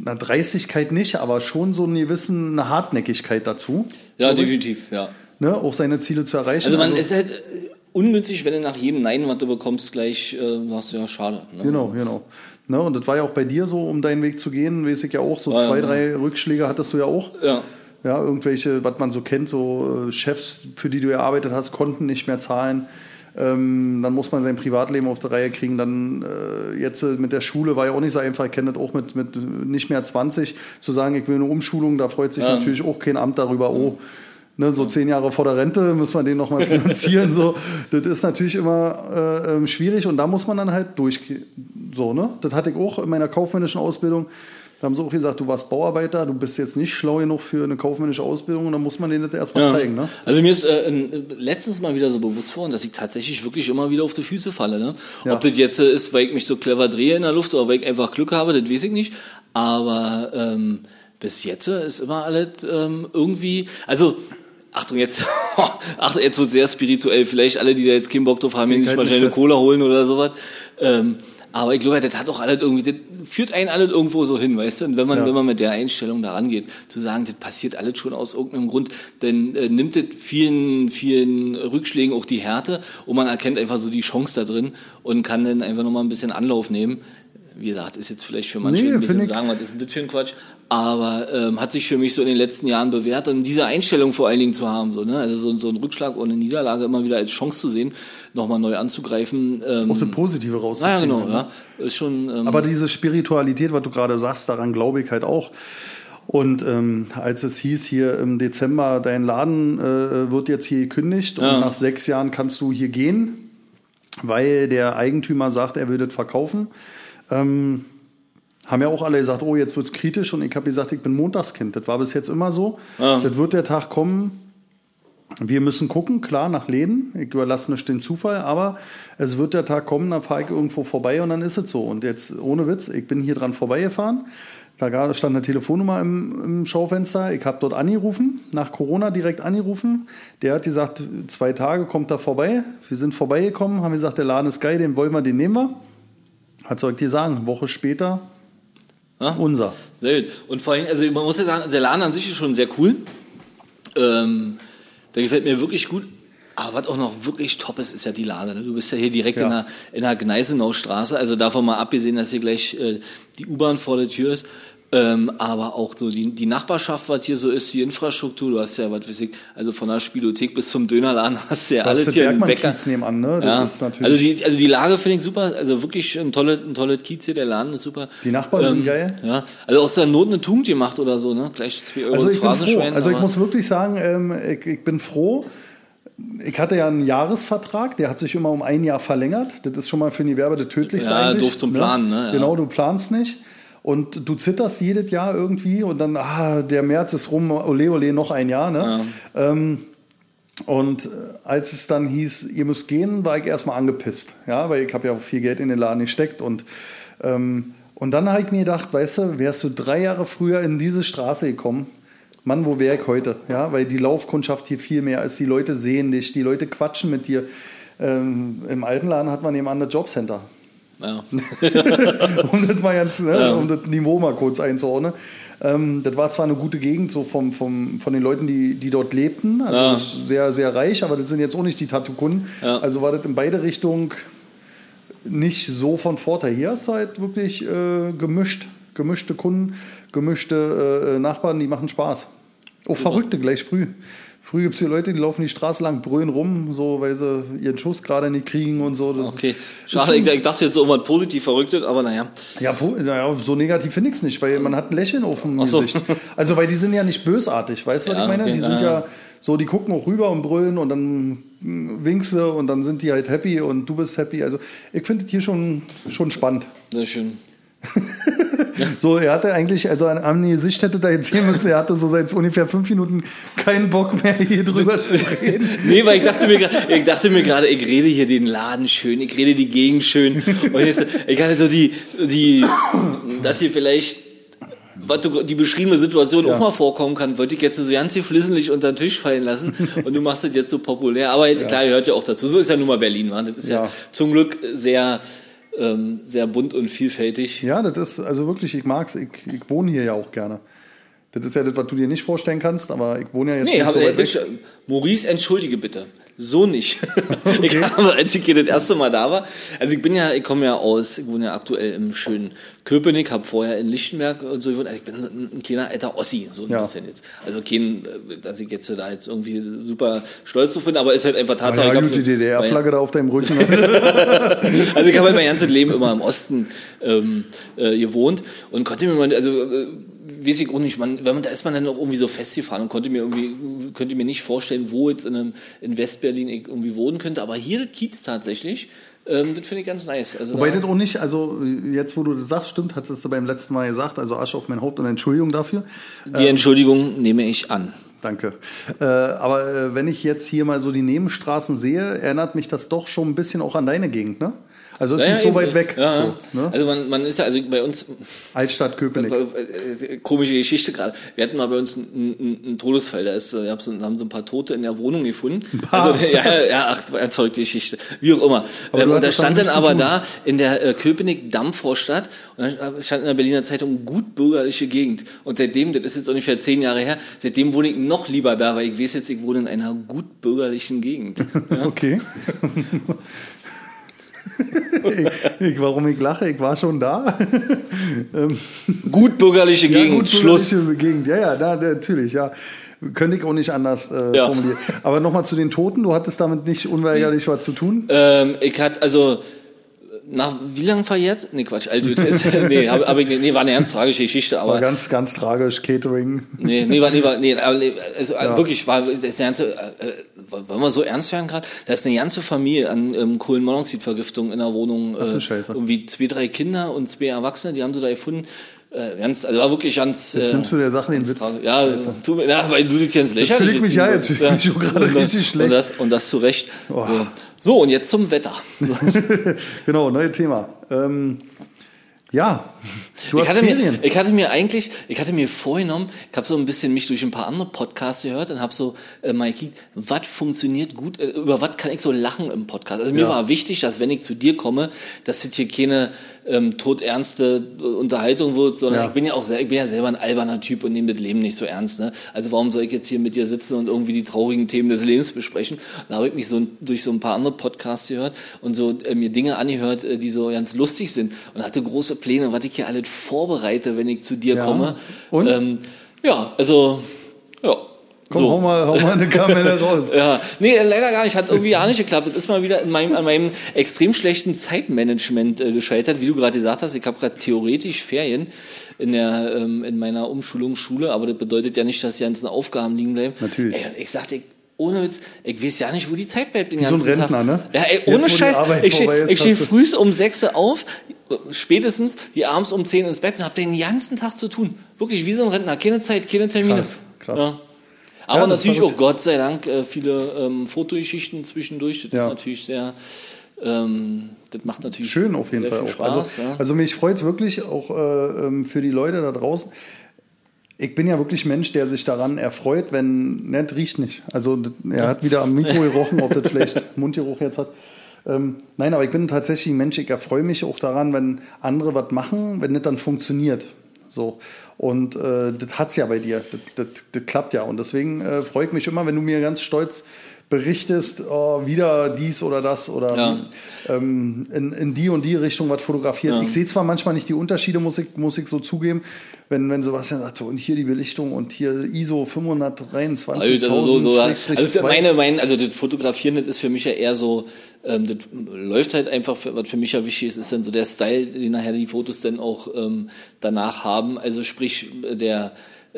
eine Dreistigkeit nicht, aber schon so eine gewisse eine Hartnäckigkeit dazu, Ja, definitiv, ja. ne, auch seine Ziele zu erreichen. Also man ist halt äh, ungünstig, wenn du nach jedem Nein, was du bekommst, gleich äh, sagst du ja schade. Ne? Genau, genau. Ne, und das war ja auch bei dir so, um deinen Weg zu gehen, weiß ich ja auch, so Ja, zwei, ja. drei Rückschläge hattest du ja auch. Ja. Ja, irgendwelche, was man so kennt, so äh, Chefs, für die du gearbeitet hast, konnten nicht mehr zahlen. Ähm, dann muss man sein Privatleben auf die Reihe kriegen. Dann äh, jetzt äh, mit der Schule war ja auch nicht so einfach. Ich kenne das auch mit, mit nicht mehr 20 zu sagen, ich will eine Umschulung. Da freut sich Ja. natürlich auch kein Amt darüber. Oh, ne, so zehn Jahre vor der Rente müssen wir den nochmal finanzieren. so, das ist natürlich immer äh, ähm, schwierig und da muss man dann halt durch. So, ne? Das hatte ich auch in meiner kaufmännischen Ausbildung. Da haben sie auch gesagt, du warst Bauarbeiter, du bist jetzt nicht schlau genug für eine kaufmännische Ausbildung und dann muss man denen das erstmal Ja. zeigen. Ne? Also mir ist äh, äh, letztens mal wieder so bewusst geworden, dass ich tatsächlich wirklich immer wieder auf die Füße falle. Ne? Ja. Ob das jetzt äh, ist, weil ich mich so clever drehe in der Luft oder weil ich einfach Glück habe, das weiß ich nicht. Aber ähm, bis jetzt ist immer alles ähm, irgendwie, also Achtung, jetzt, Achtung, jetzt wird sehr spirituell. Vielleicht alle, die da jetzt keinen Bock drauf haben, hier nicht mal schnell eine Cola holen oder sowas. Ähm, aber ich glaube, das hat auch alles irgendwie, das führt einen alles irgendwo so hin, weißt du? Und wenn man, ja. wenn man mit der Einstellung da rangeht, zu sagen, das passiert alles schon aus irgendeinem Grund, dann äh, nimmt das vielen, vielen Rückschlägen auch die Härte und man erkennt einfach so die Chance da drin und kann dann einfach nochmal ein bisschen Anlauf nehmen wie gesagt, ist jetzt vielleicht für manche nee, ein bisschen sagen, was ist denn das für ein Quatsch, aber ähm, hat sich für mich so in den letzten Jahren bewährt und diese Einstellung vor allen Dingen zu haben, so, ne? also so, so ein Rückschlag oder eine Niederlage immer wieder als Chance zu sehen, nochmal neu anzugreifen. Ähm, Auch das Positive rauszuziehen. Ja, genau, ja. Ist schon, ähm, aber diese Spiritualität, was du gerade sagst, daran glaube ich halt auch. Und ähm, als es hieß, hier im Dezember, dein Laden äh, wird jetzt hier gekündigt und ja. nach sechs Jahren kannst du hier gehen, weil der Eigentümer sagt, er würde verkaufen ähm, haben ja auch alle gesagt, oh, jetzt wird's kritisch und ich habe gesagt, ich bin Montagskind. Das war bis jetzt immer so. Ja. Das wird der Tag kommen. Wir müssen gucken, klar, nach Läden. Ich überlasse nicht den Zufall, aber es wird der Tag kommen, dann fahre ich irgendwo vorbei und dann ist es so. Und jetzt, ohne Witz, ich bin hier dran vorbeigefahren. Da stand eine Telefonnummer im, im Schaufenster. Ich habe dort angerufen, nach Corona direkt angerufen. Der hat gesagt, zwei Tage kommt er vorbei. Wir sind vorbeigekommen, haben gesagt, der Laden ist geil, den wollen wir, den nehmen wir. Was soll ich dir sagen? Eine Woche später ja? unser. Sehr gut. Und vor allem, also man muss ja sagen, der Laden an sich ist schon sehr cool. Ähm, der gefällt mir wirklich gut. Aber was auch noch wirklich top ist, ist ja die Lage. Ne? Du bist ja hier direkt ja. in der, in der Gneisenaustraße. Also davon mal abgesehen, dass hier gleich äh, die U-Bahn vor der Tür ist. Ähm, aber auch so die, die Nachbarschaft, was hier so ist, die Infrastruktur, du hast ja, was weiß ich, also von der Spielothek bis zum Dönerladen hast du ja das alles hier im Bäcker. nebenan, ne? Ja. also, die, also die Lage finde ich super, also wirklich ein tolles ein tolle Kiez hier, der Laden ist super. Die Nachbarn ähm, sind geil. Ja, also aus der Not eine Tugend gemacht oder so, ne? Gleich zwei Euro also ich bin froh. Also ich muss wirklich sagen, ähm, ich, ich bin froh, ich hatte ja einen Jahresvertrag, der hat sich immer um ein Jahr verlängert. Das ist schon mal für die Werbe das Tödlichste. Ja, doof zum ne? Planen, ne? Ja. Genau, du planst nicht. Und du zitterst jedes Jahr irgendwie und dann, ah, der März ist rum, ole ole, noch ein Jahr. Ne? Ja. Ähm, und äh, als es dann hieß, ihr müsst gehen, war ich erstmal angepisst. Ja, weil ich habe ja auch viel Geld in den Laden gesteckt. Und, ähm, und dann habe ich mir gedacht, weißt du, wärst du drei Jahre früher in diese Straße gekommen, Mann, wo wäre ich heute? Ja, weil die Laufkundschaft hier viel mehr ist. Die Leute sehen dich, die Leute quatschen mit dir. Ähm, Im alten Laden hat man nebenan das Jobcenter. Ja. um, das mal ganz, ne, ja. um das Niveau mal kurz einzuordnen. Ähm, das war zwar eine gute Gegend so vom, vom, von den Leuten, die, die dort lebten, also ja. sehr, sehr reich, aber das sind jetzt auch nicht die Tattoo-Kunden. Ja. Also war das in beide Richtungen nicht so von Vorteil. Hier ist halt wirklich äh, gemischt, gemischte Kunden, gemischte äh, Nachbarn, die machen Spaß. Auch Verrückte gleich früh. Früher gibt es hier Leute, die laufen die Straße lang, brüllen rum, so, weil sie ihren Schuss gerade nicht kriegen und so. Das okay, schade, ich, ich, dachte jetzt irgendwas positiv verrücktes, aber naja. Ja, naja, so negativ finde ich es nicht, weil man hat ein Lächeln auf dem so. Gesicht. Also, weil die sind ja nicht bösartig, weißt du, was ja, ich meine? Okay, die sind ja so, die gucken auch rüber und brüllen und dann winkst du und dann sind die halt happy und du bist happy. Also, ich finde es hier schon, schon spannend. Sehr schön. so, er hatte eigentlich, also an am Gesicht hätte da jetzt sehen müssen, er hatte so seit ungefähr fünf Minuten keinen Bock mehr hier drüber zu reden. nee, weil ich dachte mir, ich dachte mir gerade, ich rede hier den Laden schön, ich rede die Gegend schön. Und jetzt, ich hatte so die, die, dass hier vielleicht was du, die beschriebene Situation ja. auch mal vorkommen kann, wollte ich jetzt so ganz hier flissentlich unter den Tisch fallen lassen und du machst das jetzt so populär. Aber ja. klar, hört ja auch dazu. So ist ja nun mal Berlin, man. Das ist ja, ja zum Glück sehr, ähm, sehr bunt und vielfältig. Ja, das ist also wirklich, ich mag es. Ich, ich wohne hier ja auch gerne. Das ist ja das, was du dir nicht vorstellen kannst, aber ich wohne ja jetzt nee, nicht so weit das, Maurice, entschuldige bitte. So nicht. Okay. Ich habe, als ich hier das erste Mal da war, also ich bin ja, ich komme ja aus, ich wohne ja aktuell im schönen Köpenick, habe vorher in Lichtenberg und so gewohnt. Also ich bin ein kleiner alter Ossi, so ein ja. bisschen jetzt. Also kein, dass ich jetzt da jetzt irgendwie super stolz drauf bin, aber ist halt einfach Tatsache. Ja, gut, die DDR-Flagge da auf deinem Rücken. also ich habe halt mein ganzes Leben immer im Osten ähm, äh, gewohnt und konnte mir mal, also äh, weiß ich auch nicht, man, wenn man, da ist man dann auch irgendwie so festgefahren und konnte mir irgendwie, könnte mir nicht vorstellen, wo jetzt in, einem, in Westberlin ich irgendwie wohnen könnte, aber hier das Kiez tatsächlich, ähm, das finde ich ganz nice. Also Wobei da, das auch nicht, also jetzt wo du das sagst, stimmt, hattest du beim letzten Mal gesagt, also Asche auf mein Haupt und Entschuldigung dafür. Die ähm, Entschuldigung nehme ich an. Danke. Äh, aber äh, wenn ich jetzt hier mal so die Nebenstraßen sehe, erinnert mich das doch schon ein bisschen auch an deine Gegend, ne? Also es ist Ja, nicht ja, so weit weg. Ja, So, ne? Also man, man ist ja, also bei uns, Altstadt Köpenick. Äh, äh, komische Geschichte gerade. Wir hatten mal bei uns einen, einen, einen Todesfall. Da ist, äh, wir haben so, haben so ein paar Tote in der Wohnung gefunden. paar? Also, ja, ja, ach, verrückte Geschichte. Wie auch immer. Ähm, und da stand dann aber da in der äh, Köpenick Dammvorstadt und da stand in der Berliner Zeitung gut bürgerliche Gegend. Und seitdem, das ist jetzt ungefähr zehn Jahre her, seitdem wohne ich noch lieber da, weil ich weiß jetzt, ich wohne in einer gut bürgerlichen Gegend. Okay. ich, ich, warum ich lache, ich war schon da. ähm, gut bürgerliche ja, Gegend. gut, Schluss. Gegend. Ja, ja, da, natürlich, ja. Könnte ich auch nicht anders äh, Ja. formulieren. Aber nochmal zu den Toten, du hattest damit nicht unweigerlich was zu tun? Ähm, ich hatte also nach wie lang verjährt? Nee, Quatsch, also nee, hab, hab ich, nee, war eine ganz tragische Geschichte, War aber ganz, ganz tragisch, Catering. nee, nee, war, nee, war, nee, aber, nee, also wirklich war das ganze, äh, äh, wollen wir so ernst werden gerade? Da ist eine ganze Familie an ähm, Kohlenmonoxidvergiftung in der Wohnung, äh, Scheiße. irgendwie zwei, drei Kinder und zwei Erwachsene, die haben sie da gefunden. Äh, ganz, also war wirklich ganz. Jetzt äh, nimmst du der Sache den ganz Witz. tragisch. Ja, tu, mir- ja, weil du dich jetzt lächerlich fühl ich mich ja, jetzt fühl ich mich schon gerade Und richtig schlecht. Und das, und das zu Recht. Oh. So. und jetzt zum Wetter. genau, neues Thema. Ähm, ja, ich hatte, mir, ich hatte mir eigentlich, ich hatte mir vorgenommen, ich habe so ein bisschen mich durch ein paar andere Podcasts gehört und habe so äh, mal gekickt, was funktioniert gut, äh, über was kann ich so lachen im Podcast. Also mir Ja. war wichtig, dass wenn ich zu dir komme, dass das hier keine ähm, todernste äh, Unterhaltung wird, sondern Ja. ich bin ja auch ich bin ja selber ein alberner Typ und nehme das Leben nicht so ernst. Ne? Also warum soll ich jetzt hier mit dir sitzen und irgendwie die traurigen Themen des Lebens besprechen? Da habe ich mich so durch so ein paar andere Podcasts gehört und so äh, mir Dinge angehört, äh, die so ganz lustig sind und hatte große Pläne, was ich hier alles vorbereite, wenn ich zu dir Ja. komme. Und? Ähm, ja, also ja. Komm, so. hau, mal, hau mal eine Kamelle raus. Ja, nee, leider gar nicht. Hat irgendwie gar nicht geklappt. Das ist mal wieder in meinem, an meinem extrem schlechten Zeitmanagement äh, gescheitert. Wie du gerade gesagt hast, ich habe gerade theoretisch Ferien in, der, ähm, in meiner Umschulungsschule, aber das bedeutet ja nicht, dass die ganzen Aufgaben liegen bleiben. Natürlich. Ey, ich sagte, ohne Witz, ich weiß ja nicht, wo die Zeit bleibt den so ein ganzen Rentner, Tag. ne? Ja, ey, Jetzt, ohne die Scheiß. Ich stehe steh frühs um 6 Uhr auf, spätestens wie abends um 10 ins Bett und hab den ganzen Tag zu tun. Wirklich wie so ein Rentner. Keine Zeit, keine Termine. Krass, krass. Ja. Aber Ja, natürlich auch Gott sei Dank äh, viele ähm, Fotogeschichten zwischendurch. Das Ja. ist natürlich sehr, ähm, das macht natürlich Schön auf jeden Fall viel auch. Spaß. also, ja. also mich freut es wirklich auch äh, ähm, für die Leute da draußen. Ich bin ja wirklich Mensch, der sich daran erfreut, wenn, ne, riecht nicht. Also er hat wieder am Mikro gerochen, ob das vielleicht Mundgeruch jetzt hat. Ähm, nein, aber ich bin tatsächlich ein Mensch, ich erfreue mich auch daran, wenn andere was machen, wenn das dann funktioniert. So. Und äh, das hat's ja bei dir. Das, das, das klappt ja. Und deswegen äh, freue ich mich immer, wenn du mir ganz stolz berichtest, oh, wieder dies oder das oder Ja. ähm, in, in die und die Richtung was fotografiert. Ja. Ich sehe zwar manchmal nicht die Unterschiede, muss ich, muss ich so zugeben, wenn, wenn Sebastian sagt, so, und hier die Belichtung und hier ISO 523. Also, also, so, so, also meine, mein, also das Fotografieren, das ist für mich ja eher so, ähm, das läuft halt einfach, was für mich ja wichtig ist, ist dann so der Style, den nachher die Fotos dann auch ähm, danach haben. Also sprich, der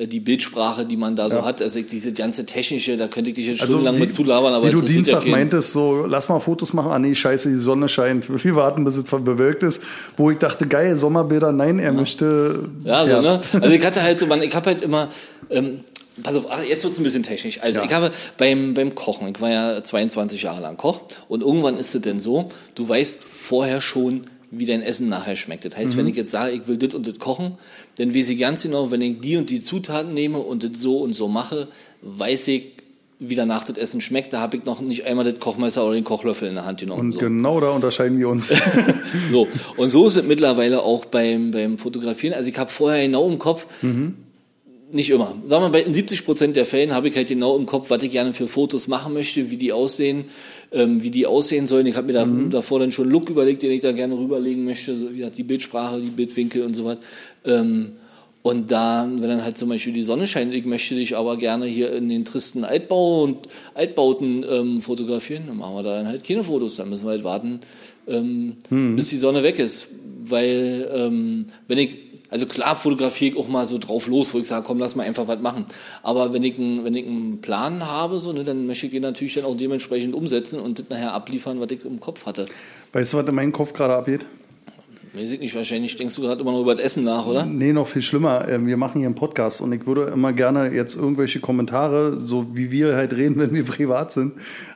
die Bildsprache, die man da so Ja. hat, also diese ganze technische, da könnte ich dich jetzt also, stundenlang wie, mit zulabern, aber wie du Dienstag ja meintest, so, lass mal Fotos machen. Ah nee, scheiße, die Sonne scheint. Wir warten, bis es bewölkt ist. Wo ich dachte, geil, Sommerbilder. Nein, er möchte Ja, so, ne? Also ich hatte halt so, man, ich habe halt immer, ähm, pass auf, ach, jetzt wird's ein bisschen technisch. Also Ja. ich habe beim, beim Kochen, ich war ja 22 Jahre lang Koch und irgendwann ist es denn so, du weißt vorher schon, wie dein Essen nachher schmeckt. Das heißt, Mhm. wenn ich jetzt sage, ich will das und das kochen, dann weiß ich ganz genau, wenn ich die und die Zutaten nehme und das so und so mache, weiß ich, wie danach das Essen schmeckt. Da habe ich noch nicht einmal das Kochmesser oder den Kochlöffel in der Hand genommen. Und so. genau da unterscheiden wir uns. So, und so ist es mittlerweile auch beim, beim Fotografieren. Also ich habe vorher genau im Kopf, nicht immer, sagen wir mal, in 70 Prozent der Fällen habe ich halt genau im Kopf, was ich gerne für Fotos machen möchte, wie die aussehen, ähm, wie die aussehen sollen. Ich habe mir da, davor dann schon einen Look überlegt, den ich da gerne rüberlegen möchte, so wie gesagt, die Bildsprache, die Bildwinkel und so was. Ähm, und dann, wenn dann halt zum Beispiel die Sonne scheint, ich möchte dich aber gerne hier in den tristen Altbau und Altbauten ähm, fotografieren, dann machen wir da dann halt keine Fotos, dann müssen wir halt warten, ähm, bis die Sonne weg ist. Weil, ähm, wenn ich, also klar fotografiere ich auch mal so drauf los, wo ich sage, komm, lass mal einfach was machen. Aber wenn ich, einen- wenn ich einen Plan habe, so, ne, dann möchte ich den natürlich dann auch dementsprechend umsetzen und das nachher abliefern, was ich im Kopf hatte. weißt du, was in meinem Kopf gerade abgeht? Weiß ich nicht, wahrscheinlich denkst du gerade immer noch über das Essen nach, oder? Nee, noch viel schlimmer. Äh, Wir machen hier einen Podcast und ich würde immer gerne jetzt irgendwelche Kommentare, so wie wir halt reden, wenn wir privat sind,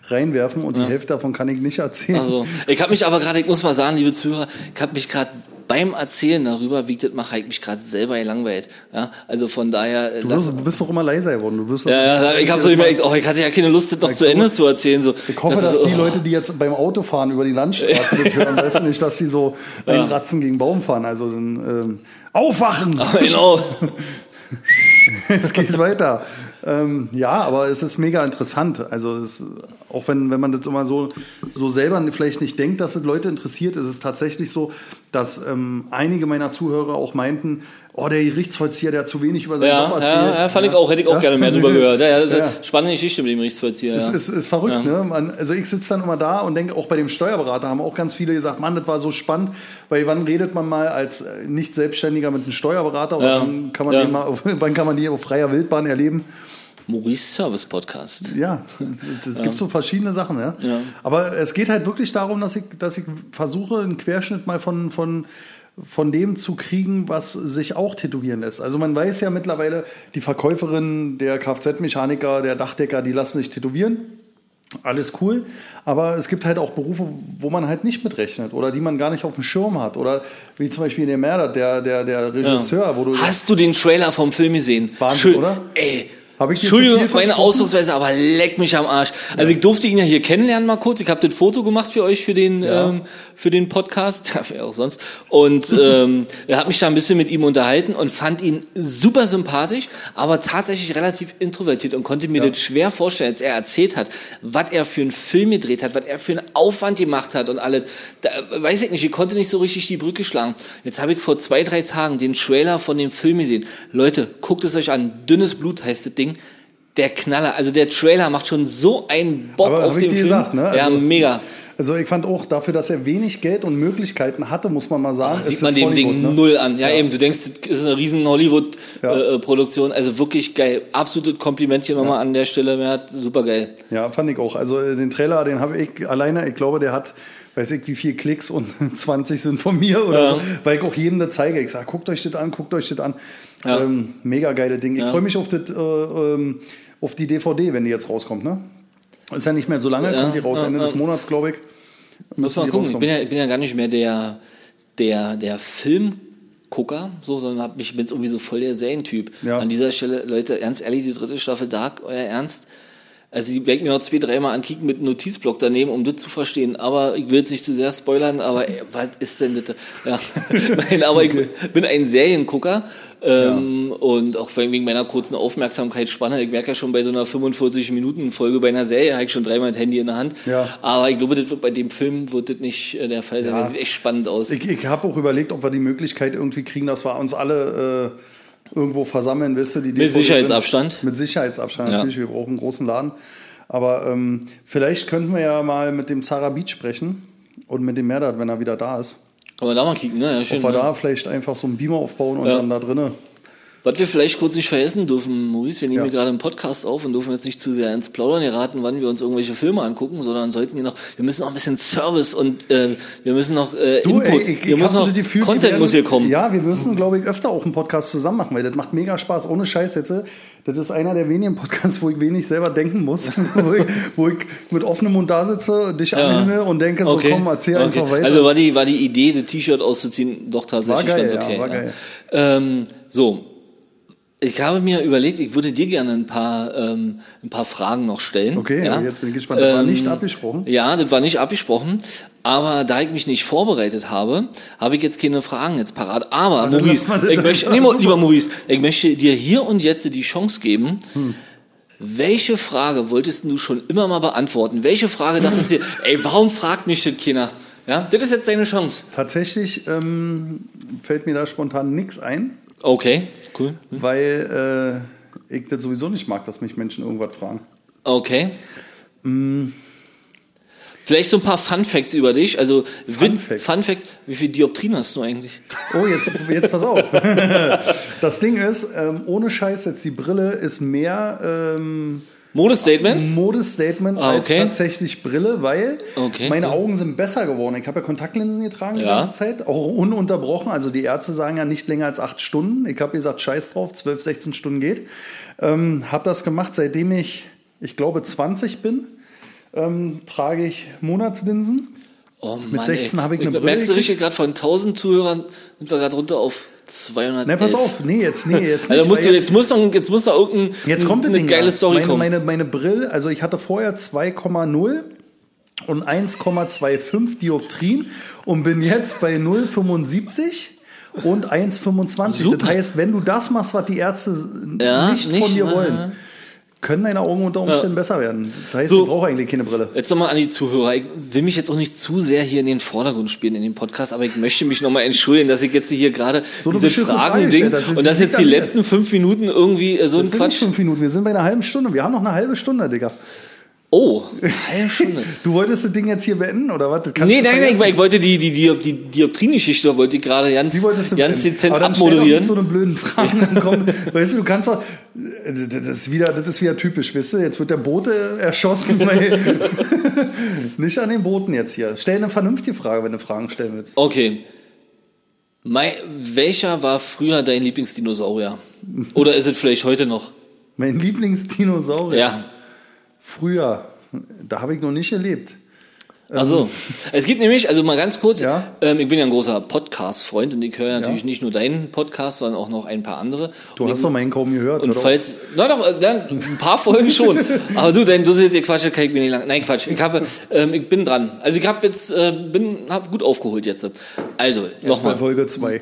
reinwerfen und die Hälfte davon kann ich nicht erzählen. Also, ich habe mich aber gerade, ich muss mal sagen, liebe Zuhörer, ich habe mich gerade beim Erzählen darüber, wie ich das mache, ich mich gerade selber gelangweilt. Ja, also von daher. du, wirst, du bist doch immer leiser geworden. Du wirst ja, ja, ich habe so gemerkt, oh, ich hatte ja keine Lust, das noch zu Ende zu erzählen. So, Ich hoffe, Das dass so, die oh. Leute, die jetzt beim Autofahren über die Landstraße hören, du nicht, dass sie so einen Ratzen gegen Baum fahren. Also dann, ähm, aufwachen! Genau. es geht weiter. Ähm, ja, aber es ist mega interessant. Also es, auch wenn, wenn man das immer so, so selber vielleicht nicht denkt, dass es Leute interessiert, ist es tatsächlich so, dass ähm, einige meiner Zuhörer auch meinten, oh, der Gerichtsvollzieher, der hat zu wenig über seinen Ja, Job erzählt. ja, ja, fand ich auch, hätte ich auch Ja. gerne mehr drüber gehört. Ja, ja, das ist Ja. eine spannende Geschichte mit dem Gerichtsvollzieher. Es Ja. ist, ist verrückt, Ja. ne? Man, also ich sitze dann immer da und denke, auch bei dem Steuerberater haben auch ganz viele gesagt, Mann, das war so spannend, weil wann redet man mal als äh, nicht Selbstständiger mit einem Steuerberater und wann kann man Ja. den mal, wann kann man die auf freier Wildbahn erleben? Maurice Service Podcast. Ja, es gibt so verschiedene Sachen, ja? Ja. Aber es geht halt wirklich darum, dass ich, dass ich versuche, einen Querschnitt mal von, von, von dem zu kriegen, was sich auch tätowieren lässt. Also man weiß ja mittlerweile, die Verkäuferin, der Kfz-Mechaniker, der Dachdecker, die lassen sich tätowieren. Alles cool, aber es gibt halt auch Berufe, wo man halt nicht mitrechnet oder die man gar nicht auf dem Schirm hat. Oder wie zum Beispiel in der Merder, der, der, der Regisseur, wo du. Hast du den Trailer vom Film gesehen? Wahnsinn, Schön- oder? Ey. Hab ich Entschuldigung, meine? Ausdrucksweise, aber leck mich am Arsch. Also ich durfte ihn ja hier kennenlernen mal kurz. Ich habe das Foto gemacht für euch für den Ja. ähm, für den Podcast, ja, auch sonst. Und ähm, hat mich da ein bisschen mit ihm unterhalten und fand ihn super sympathisch, aber tatsächlich relativ introvertiert und konnte mir das schwer vorstellen, als er erzählt hat, was er für einen Film gedreht hat, was er für einen Aufwand gemacht hat und alles. Da, weiß ich nicht, ich konnte nicht so richtig die Brücke schlagen. Jetzt habe ich vor zwei, drei Tagen den Trailer von dem Film gesehen. Leute, guckt es euch an. Dünnes Blut heißt das Ding. Der Knaller. Also der Trailer macht schon so einen Bock Aber auf den Film. gesagt, ne? Ja, Also- mega. Also ich fand auch dafür, dass er wenig Geld und Möglichkeiten hatte, muss man mal sagen. Ist sieht man dem Ding Hollywood, ne? null an. Ja, eben, du denkst, das ist eine riesen Ja. Hollywood-Produktion. also wirklich geil. Absolutes Kompliment hier nochmal an der Stelle. Hat super geil. Ja, fand ich auch. Also äh, den Trailer, den habe ich alleine, ich glaube, der hat, weiß ich, wie viele Klicks und 20 sind von mir oder Ja. so, weil ich auch jedem das zeige. Ich sage, guckt euch das an, guckt euch das an. Ja. Ähm, mega geile Ding. Ich freue mich auf, das, äh, ähm, auf die DVD, wenn die jetzt rauskommt. Ne? Ist ja nicht mehr so lange, kommt die raus, Ende des Monats, glaube ich. Muss mal gucken. Ich bin, ja, ich bin ja gar nicht mehr der, der, der Filmgucker, so, sondern hab mich, bin jetzt irgendwie so voll der Serientyp. Ja. An dieser Stelle, Leute, ernst ehrlich, die dritte Staffel Dark, euer Ernst? Also die werde ich mir noch zwei, dreimal ankicken mit einem Notizblock daneben, um das zu verstehen. Aber ich will jetzt nicht zu sehr spoilern, aber ey, was ist denn das? Ja. Nein, aber ich bin ein Seriengucker. Ähm, Und auch wegen meiner kurzen Aufmerksamkeitsspanne, ich merke ja schon bei so einer 45-Minuten-Folge bei einer Serie, habe ich schon dreimal das Handy in der Hand. Ja. Aber ich glaube, das wird bei dem Film wird das nicht äh, der Fall sein. Ja. Das sieht echt spannend aus. Ich, ich habe auch überlegt, ob wir die Möglichkeit irgendwie kriegen, dass wir uns alle äh, irgendwo versammeln, wisst ihr, die DVD Sicherheitsabstand? Mit Sicherheitsabstand, Ja. natürlich. Wir brauchen einen großen Laden. Aber ähm, vielleicht könnten wir ja mal mit dem Sarah Beach sprechen und mit dem Merdat, wenn er wieder da ist. Kann man da mal kicken, ne? Ja, Ob schön, wir ne? da vielleicht einfach so einen Beamer aufbauen und Ja. dann da drinnen. Was wir vielleicht kurz nicht vergessen dürfen, Maurice, wir nehmen Ja. hier gerade einen Podcast auf und dürfen jetzt nicht zu sehr ins Plaudern geraten, wann wir uns irgendwelche Filme angucken, sondern sollten hier noch, wir müssen noch ein bisschen Service und äh, wir müssen noch äh, Du, Input, ey, ich, wir müssen noch, Gefühl, Content werden- muss hier kommen. Ja, wir müssen, glaube ich, öfter auch einen Podcast zusammen machen, weil das macht mega Spaß. Ohne Scheiß jetzt. Das ist einer der wenigen Podcasts, wo ich wenig selber denken muss. wo, ich, wo ich mit offenem Mund da sitze, dich anhimmel und denke, so komm, erzähl okay. einfach weiter. Also war die, war die Idee, das T-Shirt auszuziehen, doch tatsächlich geil, ganz ja, okay. war geil. Ähm, so. Ich habe mir überlegt, ich würde dir gerne ein paar, ähm, ein paar Fragen noch stellen. Okay, ja? jetzt bin ich gespannt. Das war Ähm, nicht abgesprochen. Ja, das war nicht abgesprochen. Aber da ich mich nicht vorbereitet habe, habe ich jetzt keine Fragen jetzt parat. Aber, dann Maurice, das ich möchte, nee, lieber Maurice, ich möchte dir hier und jetzt die Chance geben, Hm. welche Frage wolltest du schon immer mal beantworten? Welche Frage dachtest du dir, ey, warum fragt mich das keiner? Ja, das ist jetzt deine Chance. Tatsächlich ähm, fällt mir da spontan nichts ein, Okay, cool. weil äh, ich das sowieso nicht mag, dass mich Menschen irgendwas fragen. Okay. Mm. Vielleicht so ein paar Fun Facts über dich. Also Witz, Facts. Fun Facts. Wie viel Dioptrien hast du eigentlich? Oh, jetzt, jetzt pass auf. Das Ding ist, ähm, ohne Scheiß jetzt, die Brille ist mehr, ähm, Modestatement? Modestatement Ah, okay. als tatsächlich Brille, weil Okay, meine cool. Augen sind besser geworden. Ich habe ja Kontaktlinsen getragen die Ja. ganze Zeit, auch ununterbrochen. Also die Ärzte sagen ja nicht länger als acht Stunden. Ich habe gesagt, scheiß drauf, 12, 16 Stunden geht. Ähm, habe das gemacht, seitdem ich, ich glaube, 20 bin. Ähm, trage ich Monatslinsen. Oh Mit Mann, 16 ey. habe ich eine Brille Merkst du richtig, gerade von 1000 Zuhörern sind wir gerade runter auf 200. Ne, pass auf, nee, jetzt, nee, jetzt Also nicht, musst weil du, jetzt muss doch, jetzt muss doch irgendein, Jetzt kommt eine Ding geile ja. Story meine, kommen. Meine, meine Brille, also ich hatte vorher 2,0 und 1,25 Dioptrien und bin jetzt bei 0,75 und 1,25. Super. Das heißt, wenn du das machst, was die Ärzte Ja, nicht, nicht, von dir äh, wollen, können deine Augen unter Umständen besser werden. Das heißt, So. ich brauche eigentlich keine Brille. Jetzt nochmal an die Zuhörer. Ich will mich jetzt auch nicht zu sehr hier in den Vordergrund spielen in dem Podcast, aber ich möchte mich nochmal entschuldigen, dass ich jetzt hier gerade So diese beschissene Frage und dass Das jetzt die letzten fünf Minuten irgendwie äh, so ein Das nicht Quatsch. fünf Minuten, wir sind bei einer halben Stunde. Wir haben noch eine halbe Stunde, Digga. Oh, halbe Stunde. Du wolltest das Ding jetzt hier beenden, oder was? Kannst Nee, nein, nein, ich, ich wollte die, die, die, die Dioptrin-Geschichte wollte ich gerade ganz, ganz beenden. dezent Aber dann doch abmoderieren. nicht so eine blöden Fragen. Dann komm, weißt du, du kannst doch. Das ist wieder, das ist wieder typisch, weißt du? Jetzt wird der Bote erschossen. Weil nicht an den Booten jetzt hier. Stell eine vernünftige Frage, wenn du Fragen stellen willst. Okay. Mei, welcher war früher dein Lieblingsdinosaurier? Oder ist es vielleicht heute noch? Mein Lieblingsdinosaurier. Ja. Früher. Da habe ich noch nicht erlebt. Also, es gibt nämlich, also mal ganz kurz, Ja. ähm, ich bin ja ein großer Podcast-Freund und ich höre natürlich nicht nur deinen Podcast, sondern auch noch ein paar andere. Du und hast doch meinen kaum gehört, Und oder? falls, na doch, äh, dann ein paar Folgen schon. Aber du, dein dusselige Quatsch, kann ich mir nicht lang. Nein, Quatsch. Ich habe, ähm, ich bin dran. Also ich habe jetzt, äh, bin, habe gut aufgeholt jetzt. Also nochmal. Folge 2.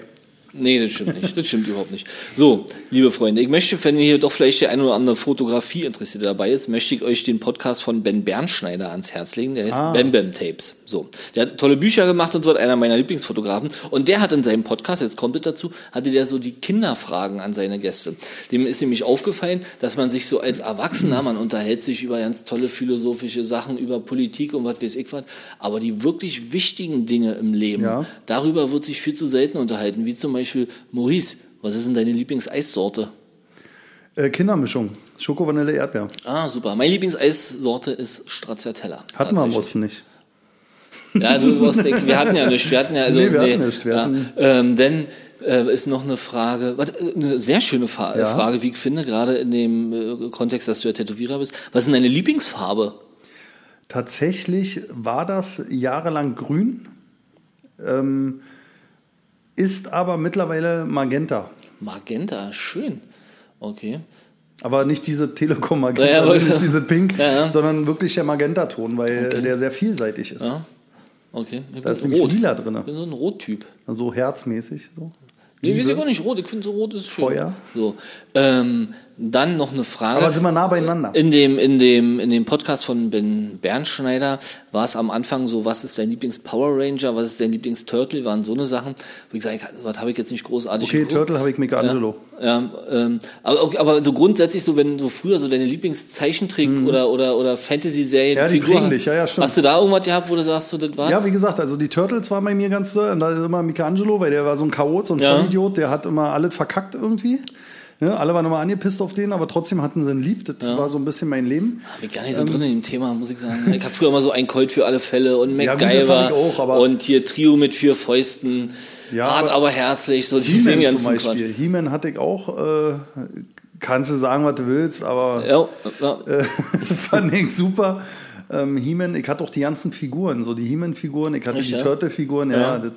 Nee, das stimmt nicht. Das stimmt überhaupt nicht. So, liebe Freunde, ich möchte, wenn hier doch vielleicht der eine oder andere Fotografie interessiert dabei ist, möchte ich euch den Podcast von Ben Bernschneider ans Herz legen. Der heißt Ah. Bam Bam Tapes. So. Der hat tolle Bücher gemacht und so, einer meiner Lieblingsfotografen. Und der hat in seinem Podcast, jetzt kommt es dazu, hatte der so die Kinderfragen an seine Gäste. Dem ist nämlich aufgefallen, dass man sich so als Erwachsener, man unterhält sich über ganz tolle philosophische Sachen, über Politik und was weiß ich was, aber die wirklich wichtigen Dinge im Leben, Ja. Darüber wird sich viel zu selten unterhalten, wie zum Beispiel, Maurice, was ist denn deine Lieblingseissorte? Äh, Kindermischung. Schoko, Vanille, Erdbeer. Ah, super. Meine Lieblingseissorte ist Stracciatella. Hatten wir am. Osten nicht. Ja, du hast, wir hatten ja nichts. Wir hatten ja, also, Nee, wir hatten nichts. Wir ja, hatten- ähm, dann äh, ist noch eine Frage, äh, eine sehr schöne Fa Ja. Frage, wie ich finde, gerade in dem äh, Kontext, dass du ja Tätowierer bist. Was ist denn deine Lieblingsfarbe? Tatsächlich war das jahrelang grün, ähm, ist aber mittlerweile Magenta. Magenta, schön. Okay. Aber nicht diese Telekom-Magenta, Ja, ja, nicht diese Pink, Ja, ja. sondern wirklich der Magentaton, weil Okay. der sehr vielseitig ist. Okay. Ich Da ist nämlich rot. lila drin. Ich bin so ein Rottyp. So herzmäßig. So. Nee, weiß ich auch nicht rot. Ich finde so rot ist schön. Feuer. So. Ähm, dann noch eine Frage. Aber sind wir nah beieinander? In dem, in dem, in dem Podcast von Ben Bernschneider war es am Anfang so, was ist dein Lieblings-Power Ranger, was ist dein Lieblings-Turtle, waren so eine Sachen, wo ich sage, was habe ich jetzt nicht großartig Okay, geguckt. Turtle habe ich Michelangelo. Ja, ähm, aber, aber so grundsätzlich so, wenn du früher so deine Lieblingszeichentrick oder, oder, oder Fantasy-Serien, Mhm. Ja, die Figur, dich, ja, ja, stimmt. hast du da irgendwas gehabt, wo du sagst, so, das war? Ja, wie gesagt, also die Turtles waren bei mir ganz so, und da ist immer Michelangelo, weil der war so ein Chaot, so ein Ja. Vollidiot, der hat immer alles verkackt irgendwie. Ja, alle waren immer angepisst auf den, aber trotzdem hatten sie ihn lieb. Das war so ein bisschen mein Leben. Bin ich gar nicht so drin in dem Thema, muss ich sagen. Ich habe früher immer so ein Colt für alle Fälle und Ja, gut, MacGyver hab ich auch, aber- und hier Trio mit vier Fäusten, Ja, hart aber- aber herzlich, so die He-Man zum Beispiel. He-Man hatte ich auch, äh, kannst du sagen, was du willst, aber Ja, ja. äh, fand ich super. Ähm, He-Man, ich hatte auch die ganzen Figuren, so die He-Man-Figuren, ich hatte Echt, die ja? Turtle-Figuren, ja, Ja. das,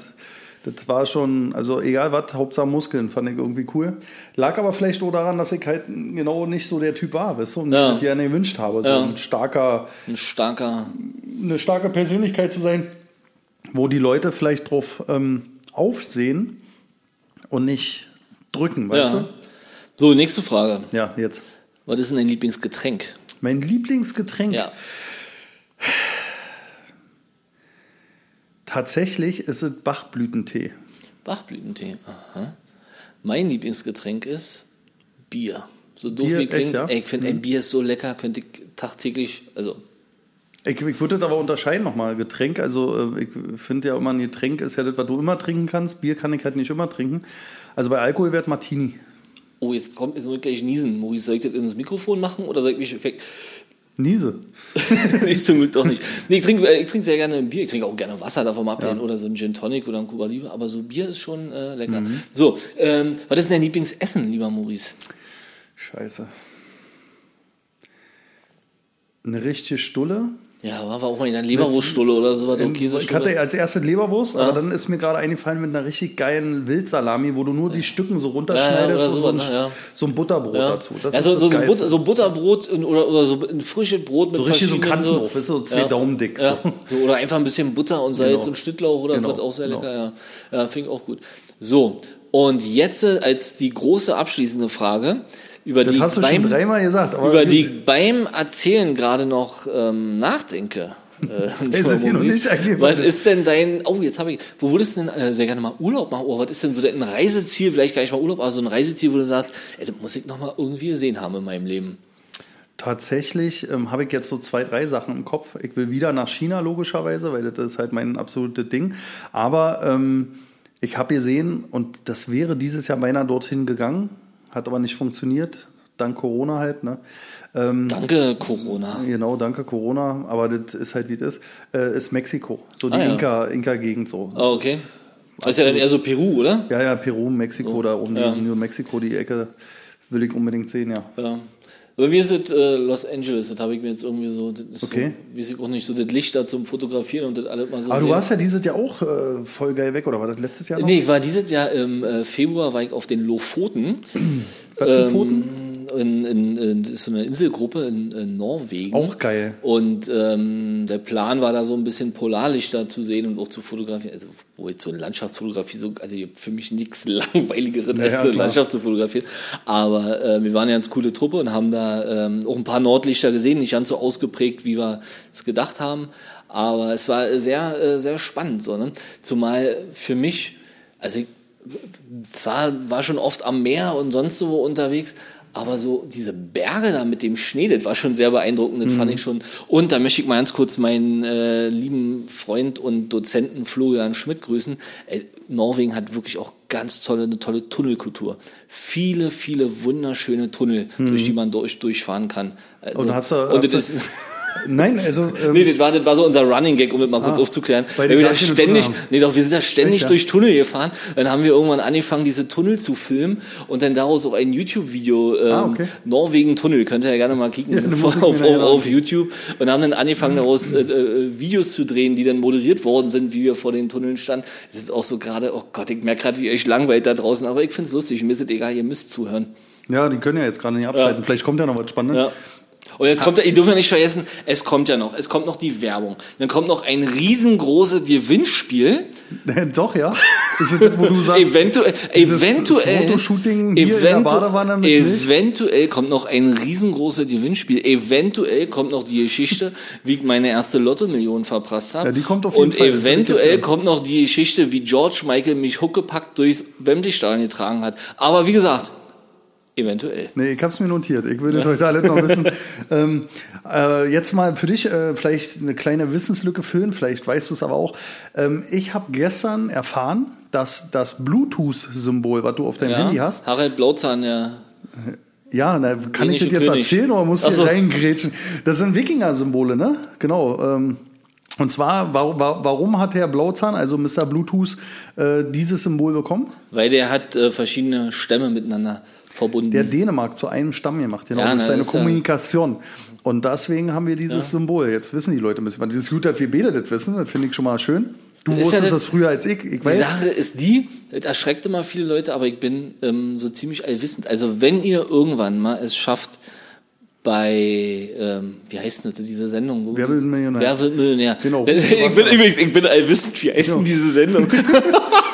das war schon, also egal was, Hauptsache Muskeln, fand ich irgendwie cool. Lag aber vielleicht auch daran, dass ich halt genau nicht so der Typ war, weißt du, und Ja. ich gerne gewünscht habe, so Ja. ein starker, ein starker, eine starke Persönlichkeit zu sein, wo die Leute vielleicht drauf ähm, aufsehen und nicht drücken, weißt ja. So, nächste Frage. du? Ja, jetzt. Was ist denn dein Lieblingsgetränk? Mein Lieblingsgetränk Ja. Tatsächlich ist es Bachblütentee. Bachblütentee. Aha. Mein Lieblingsgetränk ist Bier. So doof Bier, wie klingt. echt, ja? Mhm. Ey, ich finde, ein Bier ist so lecker, könnte ich tagtäglich, also Ich, ich würde das aber unterscheiden nochmal. Getränk, also äh, ich finde ja immer, ein Getränk ist ja das, was du immer trinken kannst. Bier kann ich halt nicht immer trinken. Also bei Alkohol wird Martini. Oh, jetzt kommt jetzt muss ich gleich niesen. Maurice, soll ich das ins Mikrofon machen oder soll ich mich weg? Niese. nee, zum Glück doch nicht. Nee, ich trinke ich trink sehr gerne ein Bier. Ich trinke auch gerne Wasser davon ablehnen ja. oder so ein Gin Tonic oder ein Cuba Libre. Aber so Bier ist schon äh, lecker. Mhm. So, ähm, was ist denn dein Lieblingsessen, lieber Maurice? Scheiße. Eine richtige Stulle ja, war auch mal in einer Leberwurststulle oder sowas. In, ich hatte als erste Leberwurst, ja. aber dann ist mir gerade eingefallen mit einer richtig geilen Wildsalami, wo du nur die Stücken so runterschneidest ja, so, und so, ein, so ein Butterbrot dazu. Das ja, so, so, ein Butter, so Butterbrot oder, oder so ein frisches Brot mit so richtig so ein Kantenhof, so, so zwei Daumen dick. So. oder einfach ein bisschen Butter und Salz genau. und Schnittlauch oder genau. das wird auch sehr genau. lecker. Ja, ja finde ich auch gut. So, und jetzt als die große abschließende Frage über das die hast du beim, schon dreimal gesagt. über die beim Erzählen gerade noch ähm, nachdenke. Äh, ist was ist denn dein, oh, jetzt habe ich, wo würdest du denn äh, sehr gerne mal Urlaub machen? Oh, was ist denn so ein Reiseziel, vielleicht gar nicht mal Urlaub, aber so ein Reiseziel, wo du sagst, ey, das muss ich noch mal irgendwie gesehen haben in meinem Leben. Tatsächlich ähm, habe ich jetzt so zwei, drei Sachen im Kopf. Ich will wieder nach China, logischerweise, weil das ist halt mein absolutes Ding. Aber ähm, ich habe gesehen, und das wäre dieses Jahr beinahe dorthin gegangen, hat aber nicht funktioniert, dank Corona halt. Ne? Ähm, danke Corona. Genau, danke Corona, aber das ist halt wie das ist, äh, ist Mexiko, so die ah, ja. Inka, Inka-Gegend so. Oh, okay. Das ist ja dann eher so Peru, oder? Ja, ja, Peru, Mexiko, oh, da um ja. die Mexiko, die Ecke will ich unbedingt sehen, ja. Ja. Bei mir ist es äh, Los Angeles, das habe ich mir jetzt irgendwie so, das ist okay. so, wie ich auch nicht, so das Licht da zum Fotografieren und das alles mal so. Aber sehen. du warst ja dieses Jahr auch äh, voll geil weg, oder war das letztes Jahr noch? Nee, ich war dieses Jahr im äh, Februar war ich auf den Lofoten. ähm, in, in, in so einer Inselgruppe in, in, Norwegen. Auch geil. Und ähm, der Plan war da so ein bisschen Polarlichter zu sehen und auch zu fotografieren. Also, wo jetzt so eine Landschaftsfotografie so, also für mich nichts langweiligeres ja, als eine Landschaft zu fotografieren. Aber äh, wir waren ja eine coole Truppe und haben da ähm, auch ein paar Nordlichter gesehen, nicht ganz so ausgeprägt, wie wir es gedacht haben. Aber es war sehr, äh, sehr spannend, so, ne? Zumal für mich, also ich war, war schon oft am Meer und sonst so unterwegs, aber so diese Berge da mit dem Schnee, das war schon sehr beeindruckend, das mhm. fand ich schon. Und da möchte ich mal ganz kurz meinen äh, lieben Freund und Dozenten Florian Schmidt grüßen. Äh, Norwegen hat wirklich auch ganz tolle, eine tolle Tunnelkultur. Viele, viele wunderschöne Tunnel, mhm. durch die man durch, durchfahren kann. Also, und hast du, und hast das ist, Nein, also. Ähm, nee, das war, das war so unser Running Gag, um das mal kurz ah, aufzuklären. Weil wir da ständig, nee, doch, wir sind da ständig Echt, durch Tunnel gefahren. Dann haben wir irgendwann angefangen, diese Tunnel zu filmen und dann daraus auch ein YouTube-Video, ähm, ah, okay. Norwegen Tunnel, könnt ihr ja gerne mal kicken ja, auf, auf, auf, YouTube. Und haben dann angefangen, daraus äh, äh, Videos zu drehen, die dann moderiert worden sind, wie wir vor den Tunneln standen. Es ist auch so gerade, oh Gott, ich merke gerade, wie euch langweilt da draußen, aber ich finde es lustig. Mir ist es egal, ihr müsst zuhören. Ja, die können ja jetzt gerade nicht abschalten. Ja. Vielleicht kommt ja noch was Spannendes. Ja. Und jetzt kommt, ihr dürft ja nicht vergessen, es kommt ja noch, es kommt noch die Werbung. Dann kommt noch ein riesengroßes Gewinnspiel. Doch, ja. Das ist, wo du sagst, eventuell, eventuell, Fotoshooting hier eventu in der Badewanne mit eventuell kommt noch ein riesengroßes Gewinnspiel. Eventuell kommt noch die Geschichte, wie ich meine erste Lotto-Million verprasst habe. Ja, die kommt auf jeden Und Fall. eventuell kommt noch die Geschichte, wie George Michael mich huckepackt durchs Wembley-Stadion getragen hat. Aber wie gesagt, Eventuell. Nee, ich habe es mir notiert. Ich würde ja. heute alles noch wissen. ähm, äh, jetzt mal für dich äh, vielleicht eine kleine Wissenslücke füllen, vielleicht weißt du es aber auch. Ähm, ich habe gestern erfahren, dass das Bluetooth-Symbol, was du auf deinem ja, Handy hast. Harald Blauzahn, ja. Ja, na, kann ich das jetzt König. erzählen oder muss ich so. reingrätschen? Das sind Wikinger-Symbole, ne? Genau. Ähm, und zwar, warum, warum hat Herr Blauzahn, also Mr. Bluetooth, äh, dieses Symbol bekommen? Weil der hat äh, verschiedene Stämme miteinander verbunden. Der Dänemark zu einem Stamm gemacht, genau. Ja, das ist eine Kommunikation. Und deswegen haben wir dieses ja. Symbol. Jetzt wissen die Leute ein bisschen. Ist gut, dass wir beide das wissen. Das finde ich schon mal schön. Du wusstest ja das, das, früher als ich. ich die Sache ist die, das erschreckt immer viele Leute, aber ich bin ähm, so ziemlich allwissend. Also wenn ihr irgendwann mal es schafft, bei, ähm, wie heißt denn das, diese Sendung? Wer wird Millionär? Wer wird Millionär? Genau. Ich bin übrigens, ich bin allwissend, wie heißt denn diese Sendung?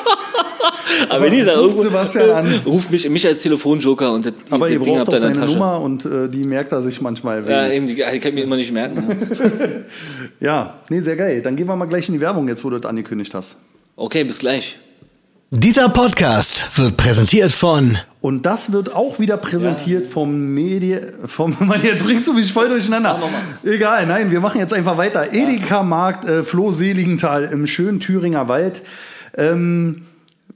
Aber wenn ihr da irgendwo Sebastian an. ruft mich, mich als Telefonjoker und das, Aber das ihr Ding habt ihr in der Tasche. Nummer und äh, die merkt er sich manchmal. Ja, eben, die, die kann ich mir immer nicht merken. ja, nee, sehr geil. Dann gehen wir mal gleich in die Werbung, jetzt wo du das angekündigt hast. Okay, bis gleich. Dieser Podcast wird präsentiert von und das wird auch wieder präsentiert ja. vom Medien, vom, Mann, jetzt bringst du mich voll durcheinander. Egal, nein, wir machen jetzt einfach weiter. Edeka Markt, äh, Floh Seligenthal im schönen Thüringer Wald. Ähm,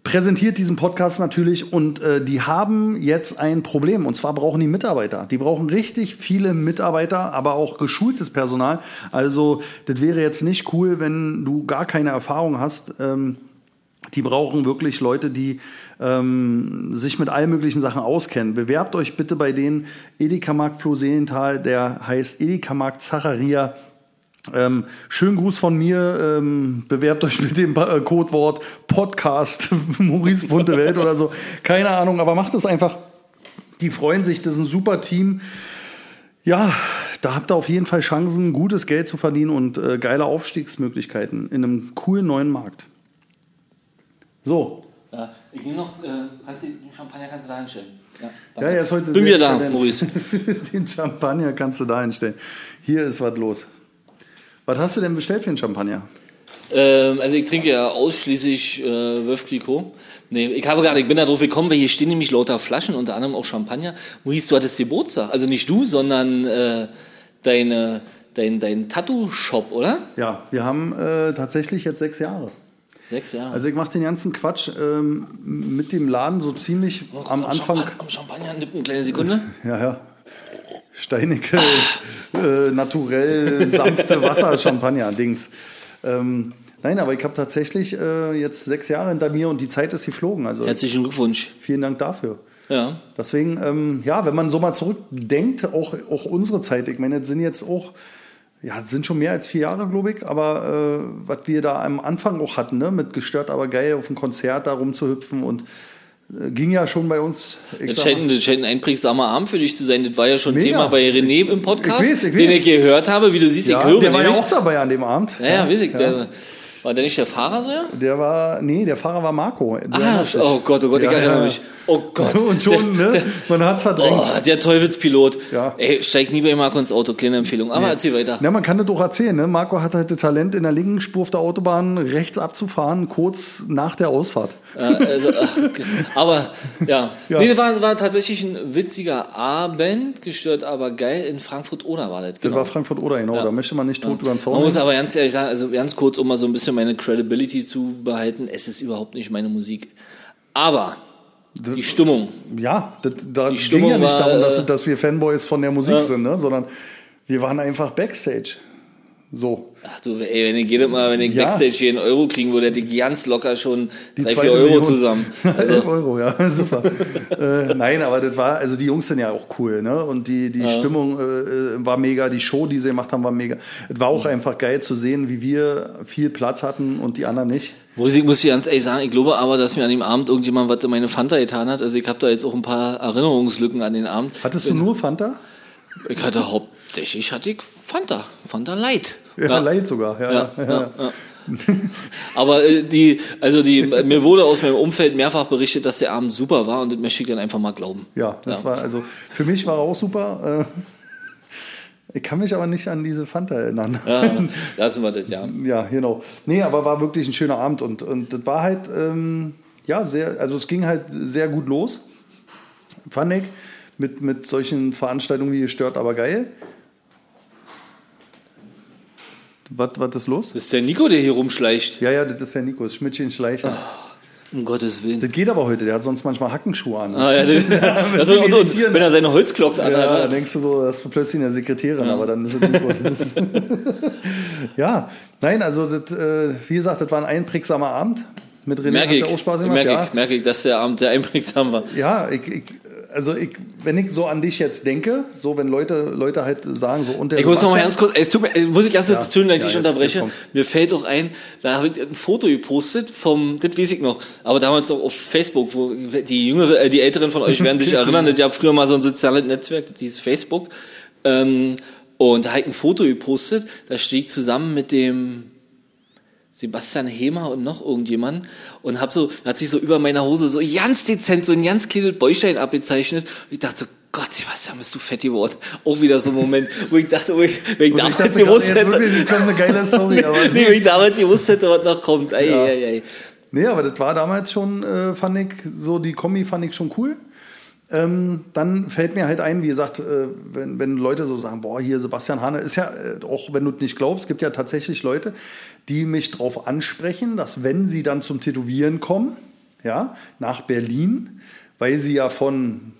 präsentiert diesen Podcast natürlich und äh, die haben jetzt ein Problem und zwar brauchen die Mitarbeiter. Die brauchen richtig viele Mitarbeiter, aber auch geschultes Personal. Also das wäre jetzt nicht cool, wenn du gar keine Erfahrung hast. Ähm, die brauchen wirklich Leute, die ähm, sich mit allen möglichen Sachen auskennen. Bewerbt euch bitte bei denen Edeka Markt Floh-Seelenthal, der heißt Edeka Markt Zacharia ähm, schönen Gruß von mir. Ähm, bewerbt euch mit dem äh, Codewort Podcast Maurice Bunte Welt oder so. Keine Ahnung, aber macht es einfach. Die freuen sich, das ist ein super Team. Ja, da habt ihr auf jeden Fall Chancen, gutes Geld zu verdienen und äh, geile Aufstiegsmöglichkeiten in einem coolen neuen Markt. So. Ja, ich nehme noch, äh, kannst du, den Champagner kannst du da hinstellen. Ja, ja, er ist heute Bin wieder da. Maurice. Den Champagner kannst du da hinstellen. Hier ist was los. Was hast du denn bestellt für einen Champagner? Ähm, also ich trinke ja ausschließlich äh, Clicquot. Nee, ich habe gerade, ich bin da drauf gekommen, weil hier stehen nämlich lauter Flaschen, unter anderem auch Champagner. Maurice, du hattest Geburtstag. Also nicht du, sondern äh, deine, dein, dein Tattoo-Shop, oder? Ja, wir haben äh, tatsächlich jetzt sechs Jahre. Sechs Jahre. Also ich mache den ganzen Quatsch ähm, mit dem Laden so ziemlich Oh, am Anfang. Champa am Champagner nippen, eine kleine Sekunde. Ja, ja. Steinige, äh, naturell sanfte Wasser-Champagner-Dings. Ähm, nein, aber ich habe tatsächlich äh, jetzt sechs Jahre hinter mir und die Zeit ist geflogen. Also Herzlichen Glückwunsch. vielen Dank dafür. Ja. Deswegen, ähm, ja, wenn man so mal zurückdenkt, auch, auch unsere Zeit, ich meine, das sind jetzt auch, ja, sind schon mehr als vier Jahre, glaube ich, aber äh, was wir da am Anfang auch hatten, ne, mit gestört, aber geil auf dem Konzert da rumzuhüpfen und ging ja schon bei uns. Das scheint, das scheint ein einprägsamer Abend für dich zu sein. Das war ja schon Mega. Thema bei René im Podcast, Ich weiß, ich den weiß. ich gehört habe. Wie du siehst, ja, ich höre der war ja auch dabei an dem Abend. ja, ja, weiß ich. Der, war der nicht der Fahrer so, ja? Der war, nee, der Fahrer war Marco. Ah, oh Gott, oh Gott, ich Ja, erinnere ja. mich. Oh Gott. Und schon, ne? Man hat's verdrängt. Oh, der Teufelspilot. Ja. Ey, steig nie bei Marco ins Auto. Kleine Empfehlung. Aber erzähl weiter. Ja, man kann das doch erzählen. Ne? Marco hat halt das Talent, in der linken Spur auf der Autobahn rechts abzufahren, kurz nach der Ausfahrt. Ja, also, aber ja, Ja. nee, das war, war tatsächlich ein witziger Abend, gestört, aber geil. In Frankfurt oder war das? Das Genau. war Frankfurt oder genau. Da möchte man nicht tot über den Zaun. Man muss aber ganz ehrlich sagen, also ganz kurz, um mal so ein bisschen meine Credibility zu behalten, es ist überhaupt nicht meine Musik. Aber die Stimmung, Ja, das, da ging Stimmung ja nicht war, darum, äh, dass, dass wir Fanboys von der Musik Ja. sind, ne? sondern wir waren einfach Backstage. So. ach du, ey, wenn ich jedes Mal, wenn ich Ja. Backstage hier einen Euro kriegen würde, hätte ich ganz locker schon Die drei, vier Euro Million. zusammen. 11 Also, Euro, ja, super. äh, nein, aber das war, also die Jungs sind ja auch cool, ne? Und die, die Stimmung äh, äh, war mega, die Show, die sie gemacht haben, war mega. Es war auch einfach geil zu sehen, wie wir viel Platz hatten und die anderen nicht. Musik muss ich ganz ehrlich sagen, ich glaube aber, dass mir an dem Abend irgendjemand was in meine Fanta getan hat. Also ich habe da jetzt auch ein paar Erinnerungslücken an den Abend. Hattest du nur Fanta? Ich hatte hauptsächlich hatte ich Fanta, Fanta Light. Ja, leid sogar. Ja, Ja. Aber äh, die, also die, mir wurde aus meinem Umfeld mehrfach berichtet, dass der Abend super war und das möchte ich dann einfach mal glauben. Ja, das war, also für mich war er auch super. Äh, ich kann mich aber nicht an diese Fanta erinnern. Ja, lassen wir das, ja. Ja, genau. Nee, aber war wirklich ein schöner Abend und, und das war halt, ähm, ja, sehr, also es ging halt sehr gut los, fand ich, mit, mit solchen Veranstaltungen wie gestört, aber geil. Was, was ist los? Das ist der Nico, der hier rumschleicht. Ja, ja, das ist der Nico, das Schmidtchen Schleicher. Um Gottes Willen. Das geht aber heute, der hat sonst manchmal Hackenschuhe an. Ah, ja, das, also, und, und, wenn er seine Holzklocks Ja, anhat. dann denkst du so, das ist plötzlich eine Sekretärin, aber dann ist es Nico. ja, nein, also das, äh, wie gesagt, das war ein einprägsamer Abend. Mit René merke hat ich, auch Spaß gemacht. merke ja. ich, merke ich, dass der Abend sehr einprägsam war. Ja, ich, ich, also ich, wenn ich so an dich jetzt denke, so wenn Leute, Leute halt sagen, so und der Ich muss noch mal ganz kurz, es tut mir, äh, muss ich kurz, Ja. Entschuldigung, dass ich Ja, dich unterbreche. jetzt. Mir fällt auch ein, da habe ich ein Foto gepostet vom, das weiß ich noch, aber damals auch auf Facebook, wo die jüngere, äh, die Älteren von euch werden sich erinnern, ich habe früher mal so ein soziales Netzwerk, das hieß Facebook, ähm, und da habe ich ein Foto gepostet, da stehe ich zusammen mit dem Sebastian Hemer und noch irgendjemand und hab so, hat sich so über meiner Hose so ganz dezent, so ein ganz kleines Bäuchlein abgezeichnet. Und ich dachte so, Gott, Sebastian, bist du fett geworden. Auch wieder so ein Moment, wo ich dachte, wo ich, wenn ich Und ich damals dachte, gewusst hätte, wirklich eine geile Story, aber nee, wenn ich damals gewusst hätte, was noch kommt. Ey, Ja. ey, ey. Nee, aber das war damals schon, äh, fand ich, so die Kombi fand ich schon cool. Ähm, dann fällt mir halt ein, wie gesagt, äh, wenn, wenn Leute so sagen, boah, hier Sebastian Hane, ist ja, äh, auch wenn du es nicht glaubst, gibt ja tatsächlich Leute, die mich drauf ansprechen, dass wenn sie dann zum Tätowieren kommen, ja, nach Berlin, weil sie ja von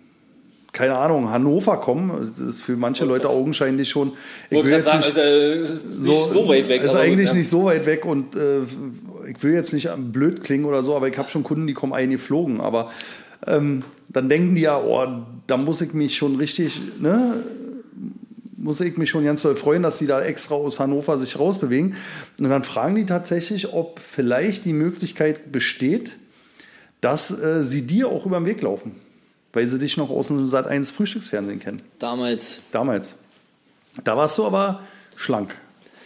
keine Ahnung, Hannover kommen. Das ist für manche Leute augenscheinlich schon. Ich will jetzt sagen, nicht, also, so, so, weit weg. Ist eigentlich ja. nicht so weit weg und äh, ich will jetzt nicht blöd klingen oder so, aber ich habe schon Kunden, die kommen eingeflogen. Aber ähm, dann denken die ja, oh, da muss ich mich schon richtig, ne, muss ich mich schon ganz doll freuen, dass die da extra aus Hannover sich rausbewegen. Und dann fragen die tatsächlich, ob vielleicht die Möglichkeit besteht, dass äh, sie dir auch über den Weg laufen weil sie dich noch aus dem Sat 1 Frühstücksfernsehen kennen. Damals. Damals. Da warst du aber schlank.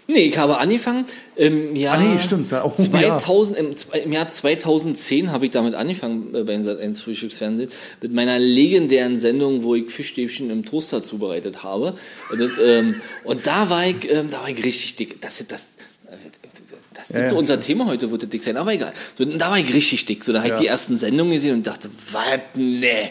Nee, ich habe angefangen im Jahr, ah, nee, stimmt. Oh, 2000, im, im, Jahr 2010 habe ich damit angefangen äh, beim Sat1 Frühstücksfernsehen mit meiner legendären Sendung, wo ich Fischstäbchen im Toaster zubereitet habe. Und, ähm, und da war ich, ähm, da war ich richtig dick. Das, das, das ist ja, so unser Thema heute, wird dick sein, aber egal. So, da war ich richtig dick. So, da habe ich die ersten Sendungen gesehen und dachte, was, nee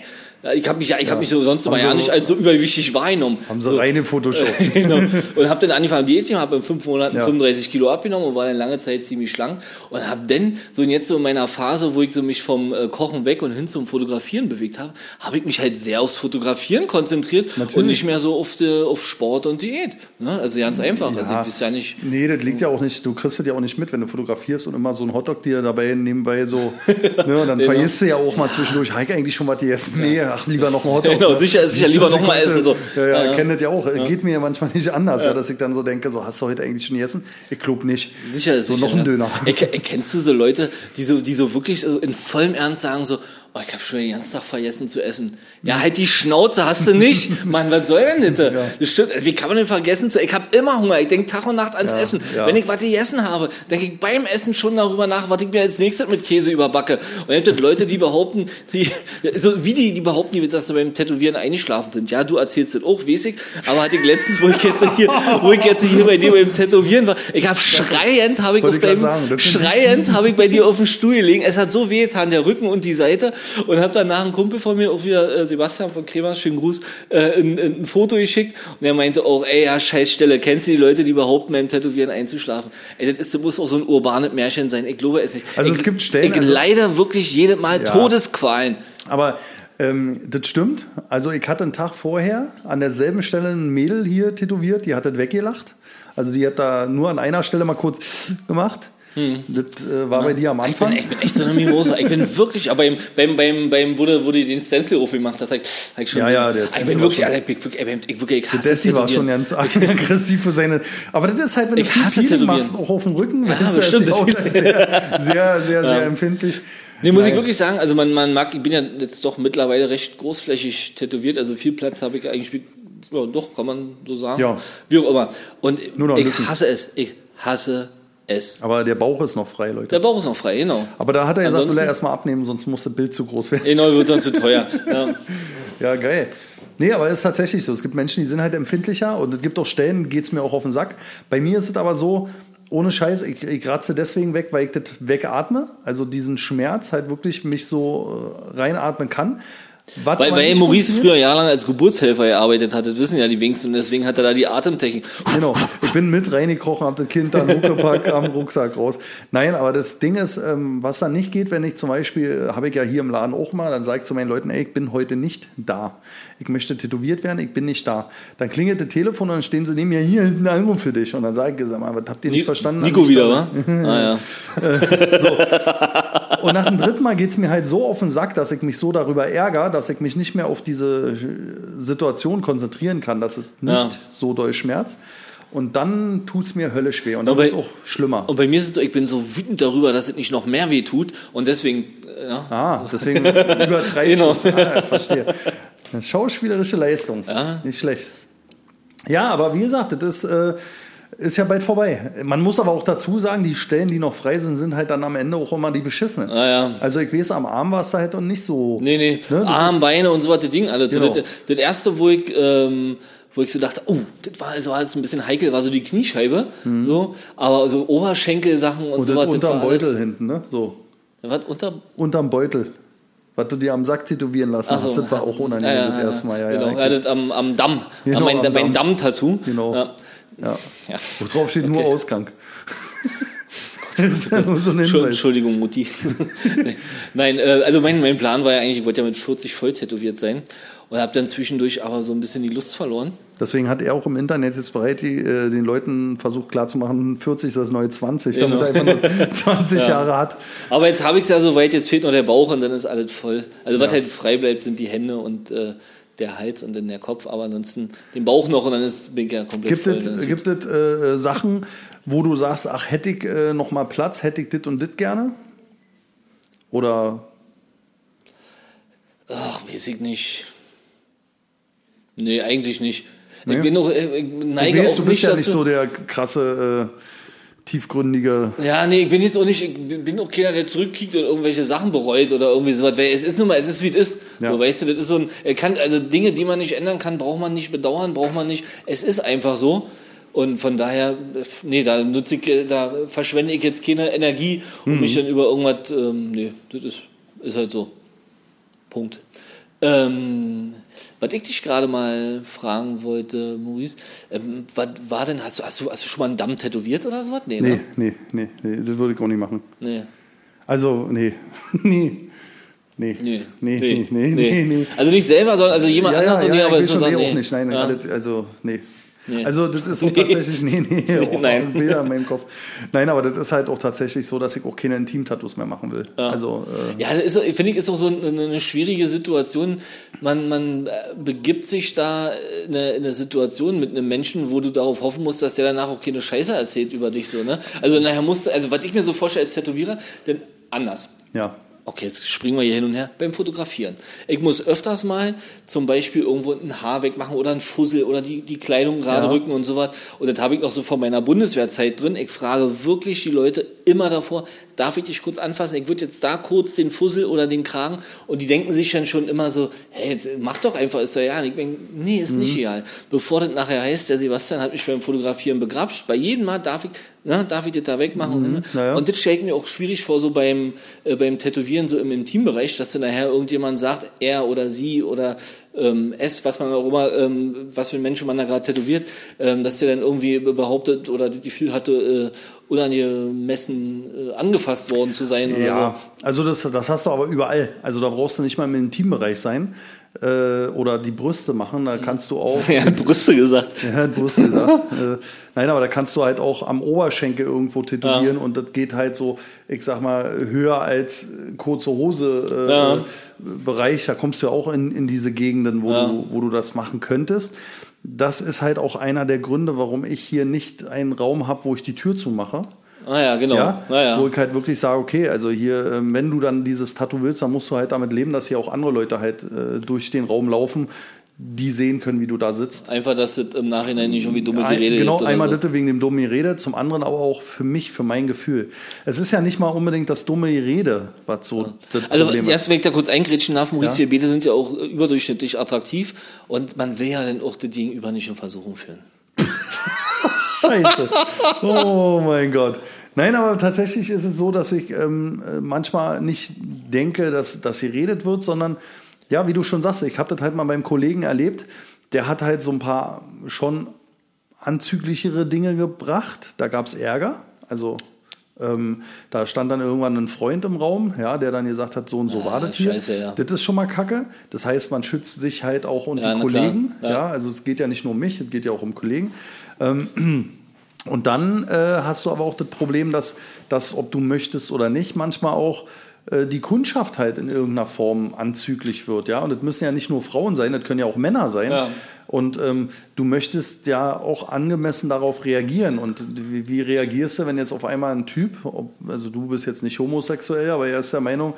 ich habe mich, ich hab mich so sonst immer ja nicht als so überwichtig wahrgenommen. Haben sie so. reine Photoshop. genau. Und habe dann angefangen Diät, habe in fünf Monaten ja. 35 Kilo abgenommen und war dann lange Zeit ziemlich schlank. Und habe dann, so jetzt so in meiner Phase, wo ich so mich vom äh, Kochen weg und hin zum Fotografieren bewegt habe, habe ich mich halt sehr aufs Fotografieren konzentriert Natürlich. und nicht mehr so auf, die, auf Sport und Diät. Ne? Also ganz einfach. Ja. Also ich weiß ja nicht. Nee, das liegt ja auch nicht, du kriegst das ja auch nicht mit, wenn du fotografierst und immer so ein Hotdog dir dabei nebenbei so, ne, dann genau. vergisst du ja auch mal zwischendurch, habe ich eigentlich schon was gegessen? Nee, ach, lieber noch ein Hotdog. genau, sicher, sicher lieber noch mal essen. So. Ja, ja, ja. kennt das ja auch. Ja. Geht mir ja manchmal nicht anders, ja. dass ich dann so denke, so, hast du heute eigentlich schon gegessen? Ich glaube nicht. Sicher ist So sicher, noch ein Döner. Kennst du so Leute, die so, die so wirklich in vollem Ernst sagen so, oh, ich habe schon den ganzen Tag vergessen zu essen. Ja, halt die Schnauze hast du nicht. Mann, was soll denn das? Ja. das stimmt. Wie kann man denn vergessen zu Ich habe immer Hunger. Ich denke Tag und Nacht ans ja, Essen. Ja. Wenn ich was gegessen habe, denke ich beim Essen schon darüber nach, was ich mir als nächstes mit Käse überbacke. Und dann gibt Leute, die behaupten, die, so wie die, die behaupten, dass sie beim Tätowieren eingeschlafen sind. Ja, du erzählst das auch, weiß ich. Aber hatte ich letztens, wo ich jetzt hier, wo ich jetzt hier bei dir beim Tätowieren war, ich habe schreiend, habe ich auf deinem, schreiend habe ich bei dir auf dem Stuhl gelegen. Es hat so weh getan, der Rücken und die Seite und habe danach einen Kumpel von mir, auch wieder äh, Sebastian von Kremers, schönen Gruß, äh, ein, ein, Foto geschickt und er meinte auch, ey, ja, Scheißstelle, kennst du die Leute, die behaupten, beim Tätowieren einzuschlafen? Ey, das, ist, das muss auch so ein urbanes Märchen sein. Ich glaube es nicht. Also ich, es gibt Stellen. Ich also, leider wirklich jedes Mal ja. Todesqualen. Aber ähm, das stimmt. Also ich hatte einen Tag vorher an derselben Stelle ein Mädel hier tätowiert, die hat das weggelacht. Also die hat da nur an einer Stelle mal kurz gemacht. Hm. Das äh, war ja. bei dir am Anfang. Ich bin, ich bin echt so eine Mimosa. Ich bin wirklich, aber beim, beim, beim, beim wo du den Stencil aufgemacht hast, hab ich schon ja, so, ja, der ich bin wirklich, Alter, ich, wirklich, ich, wirklich, ich hasse Desi war schon ganz aggressiv für seine, aber das ist halt, wenn du viel Ziele machst, auch auf dem Rücken, ja, das ist bestimmt, auch sehr, sehr, sehr, sehr, empfindlich. Nee, muss Nein. ich wirklich sagen, also man, man mag, ich bin ja jetzt doch mittlerweile recht großflächig tätowiert, also viel Platz habe ich eigentlich, ja doch, kann man so sagen. Ja. Wie auch immer. Und ich hasse es, ich hasse es. Aber der Bauch ist noch frei, Leute. Der Bauch ist noch frei, genau. Aber da hat er gesagt, will er erstmal abnehmen, sonst muss das Bild zu groß werden. Genau, wird sonst zu teuer. Ja. ja, geil. Nee, aber es ist tatsächlich so. Es gibt Menschen, die sind halt empfindlicher und es gibt auch Stellen, geht es mir auch auf den Sack. Bei mir ist es aber so, ohne Scheiß, ich, ich ratze deswegen weg, weil ich das wegatme. Also diesen Schmerz halt wirklich mich so äh, reinatmen kann. Was weil, weil Maurice früher jahrelang als Geburtshelfer gearbeitet hat, das wissen ja die wenigsten und deswegen hat er da die Atemtechnik. Genau, ich bin mit reingekrochen, hab das Kind dann hochgepackt, am Rucksack raus. Nein, aber das Ding ist, ähm, was dann nicht geht, wenn ich zum Beispiel, habe ich ja hier im Laden auch mal, dann sage ich zu meinen Leuten, ey, ich bin heute nicht da. Ich möchte tätowiert werden, ich bin nicht da. Dann klingelt das Telefon und dann stehen sie neben mir, hier ist ein Anruf für dich. Und dann sage ich, sag mal, was habt ihr nicht verstanden? Nico wieder, wa? ah ja. so. Und nach dem dritten Mal geht es mir halt so auf den Sack, dass ich mich so darüber ärgere, dass ich mich nicht mehr auf diese Situation konzentrieren kann, dass es nicht ja. so doll schmerzt. Und dann tut es mir höllisch weh. Und dann ist es auch schlimmer. Und bei mir ist es so, ich bin so wütend darüber, dass es nicht noch mehr weh tut. Und deswegen. Äh, ja. Ah, deswegen übertreibe ich genau. ah, verstehe. Eine schauspielerische Leistung. Ja. Nicht schlecht. Ja, aber wie gesagt, das ist. Äh, ist ja bald vorbei. Man muss aber auch dazu sagen, die Stellen, die noch frei sind, sind halt dann am Ende auch immer die beschissenen. Ah, ja. Also ich weiß, am Arm war es da halt auch nicht so. Nee, nee. Ne? Arm, Beine und so was, die Dinge alle. Genau. Das, das, erste, wo ich, ähm, wo ich so dachte, oh, das war, das war jetzt ein bisschen heikel, war so die Kniescheibe. Mhm. So, aber so Oberschenkelsachen und, und so was. Unterm Beutel alles. hinten, ne? So. Was? Unter? Unterm Beutel was du dir am Sack tätowieren lassen so. hast. Das war auch unangenehm ja, ja, erstmal. Ja, genau. ja, das am, am Damm. Genau, mein, am mein Damm-Tattoo. Genau. Ja. Ja. ja. Wo drauf steht nur okay. Ausgang. so Entschuldigung, Mutti. Nein, äh, also mein, mein Plan war ja eigentlich, ich wollte ja mit 40 voll tätowiert sein und habe dann zwischendurch aber so ein bisschen die Lust verloren. Deswegen hat er auch im Internet jetzt bereit, die, äh, den Leuten versucht klarzumachen, 40 ist das neue 20, damit Genau. er einfach nur 20 Jahre hat. Aber jetzt habe ich es ja soweit, jetzt fehlt noch der Bauch und dann ist alles voll. Also was halt frei bleibt, sind die Hände und äh, der Hals und dann der Kopf, aber ansonsten den Bauch noch und dann ist, bin ich ja komplett Gibt voll. es, gibt es äh, Sachen, wo du sagst, ach, hätte ich äh, noch mal Platz, hätte ich dit und dit gerne? Oder Ach, weiß ich nicht. Nee, eigentlich nicht. Nee? Ich bin noch, äh, ich neige du, weißt, auch du bist nicht ja dazu. nicht so der krasse, äh, tiefgründige. Ja, nee, ich bin jetzt auch nicht, ich bin auch keiner, der zurückkickt und irgendwelche Sachen bereut oder irgendwie sowas, weil es ist nun mal, es ist wie es ist. Ja. So, weißt du, das ist so ein, kann, also Dinge, die man nicht ändern kann, braucht man nicht bedauern, braucht man nicht, es ist einfach so. Und von daher, nee, da nutze ich, da verschwende ich jetzt keine Energie, um Mhm. mich dann über irgendwas, ähm, nee, das ist, ist halt so. Punkt. Ähm, was ich dich gerade mal fragen wollte, Maurice, ähm, was war denn, hast du, hast du, hast du schon mal einen Damm tätowiert oder sowas? Nee, Nee, ne? nee, nee, nee, das würde ich auch nicht machen. Nee. Also, nee, nee. Nee, Nee. nee, nee, nee, nee, nee. Also nicht selber, sondern also jemand Ja, anders ja, und nee, ja, aber ich schon sagen, nee, nee. auch nicht. Nein, ja. also, nee. Nee. Also das ist so tatsächlich, nee, nee, auch Nein. Bilder in meinem Kopf. Nein, aber das ist halt auch tatsächlich so, dass ich auch keine Intim-Tattoos mehr machen will. Also, äh, Ja, das ist finde ich, ist auch so eine, eine schwierige Situation. Man, man äh, begibt sich da in eine, in eine Situation mit einem Menschen, wo du darauf hoffen musst, dass der danach auch keine Scheiße erzählt über dich so, ne? Also nachher musst du, also was ich mir so vorstelle als Tätowierer, denn anders. ja. Okay, jetzt springen wir hier hin und her beim Fotografieren. Ich muss öfters mal zum Beispiel irgendwo ein Haar wegmachen oder ein Fussel oder die, die Kleidung gerade Ja. rücken und sowas. Und das habe ich noch so von meiner Bundeswehrzeit drin. Ich frage wirklich die Leute immer davor, darf ich dich kurz anfassen? Ich würde jetzt da kurz den Fussel oder den Kragen und die denken sich dann schon immer so, hey, mach doch einfach, ist ja ja. Ich denke, nee, ist Mhm. nicht egal. Bevor das nachher heißt, der Sebastian hat mich beim Fotografieren begrapscht, bei jedem Mal darf ich, na, darf ich das da wegmachen? Mhm. Ja, ja. Und das stelle ich mir auch schwierig vor, so beim, äh, beim Tätowieren, so im Intimbereich, dass dann nachher irgendjemand sagt, er oder sie oder ähm, es, was man auch immer, ähm, was für ein Menschen man da gerade tätowiert, ähm, dass der dann irgendwie behauptet oder das Gefühl hatte, äh, unangemessen äh, angefasst worden zu sein oder Ja, so. also das, das hast du aber überall. Also da brauchst du nicht mal im Intimbereich sein äh, oder die Brüste machen. Da kannst du auch. Ja, Brüste gesagt. Ja, Brüste gesagt. äh, nein, aber da kannst du halt auch am Oberschenkel irgendwo tätowieren und das geht halt so, ich sag mal, höher als kurze Hose äh, Ja. Bereich. Da kommst du ja auch in, in diese Gegenden, wo, Ja. du, wo du das machen könntest. Das ist halt auch einer der Gründe, warum ich hier nicht einen Raum habe, wo ich die Tür zumache. Ah ja, genau. Ja, Ja, Wo ja. ich halt wirklich sage, okay, also hier, ähm, wenn du dann dieses Tattoo willst, dann musst du halt damit leben, dass hier auch andere Leute halt äh, durch den Raum laufen, die sehen können, wie du da sitzt. Einfach, dass das im Nachhinein nicht irgendwie dumme Gerede genau, einmal so. das wegen dem dummen Gerede, zum anderen aber auch für mich, für mein Gefühl. Es ist ja nicht mal unbedingt das dumme Gerede, was so das Also Problem jetzt, ist. wenn ich da kurz eingrätschen darf, Maurice, Ja. wir beide sind ja auch äh, überdurchschnittlich attraktiv und man will ja dann auch das Gegenüber nicht in Versuchung führen. Scheiße. Oh mein Gott. Nein, aber tatsächlich ist es so, dass ich ähm, äh, manchmal nicht denke, dass, dass geredet wird, sondern ja, wie du schon sagst, ich habe das halt mal beim Kollegen erlebt, der hat halt so ein paar schon anzüglichere Dinge gebracht. Da gab es Ärger. Also ähm, da stand dann irgendwann ein Freund im Raum, ja, der dann gesagt hat, so und so war das hier. Ah, scheiße, ja. Das ist schon mal Kacke. Das heißt, man schützt sich halt auch und Ja, die. Kollegen. Ja. Ja. also es geht ja nicht nur um mich, es geht ja auch um Kollegen. Ähm, und dann äh, hast du aber auch das Problem, dass, dass, ob du möchtest oder nicht, manchmal auch äh, die Kundschaft halt in irgendeiner Form anzüglich wird. Ja? Und das müssen ja nicht nur Frauen sein, das können ja auch Männer sein. Ja. Und ähm, du möchtest ja auch angemessen darauf reagieren. Und wie, wie reagierst du, wenn jetzt auf einmal ein Typ, ob, also du bist jetzt nicht homosexuell, aber er ist der Meinung,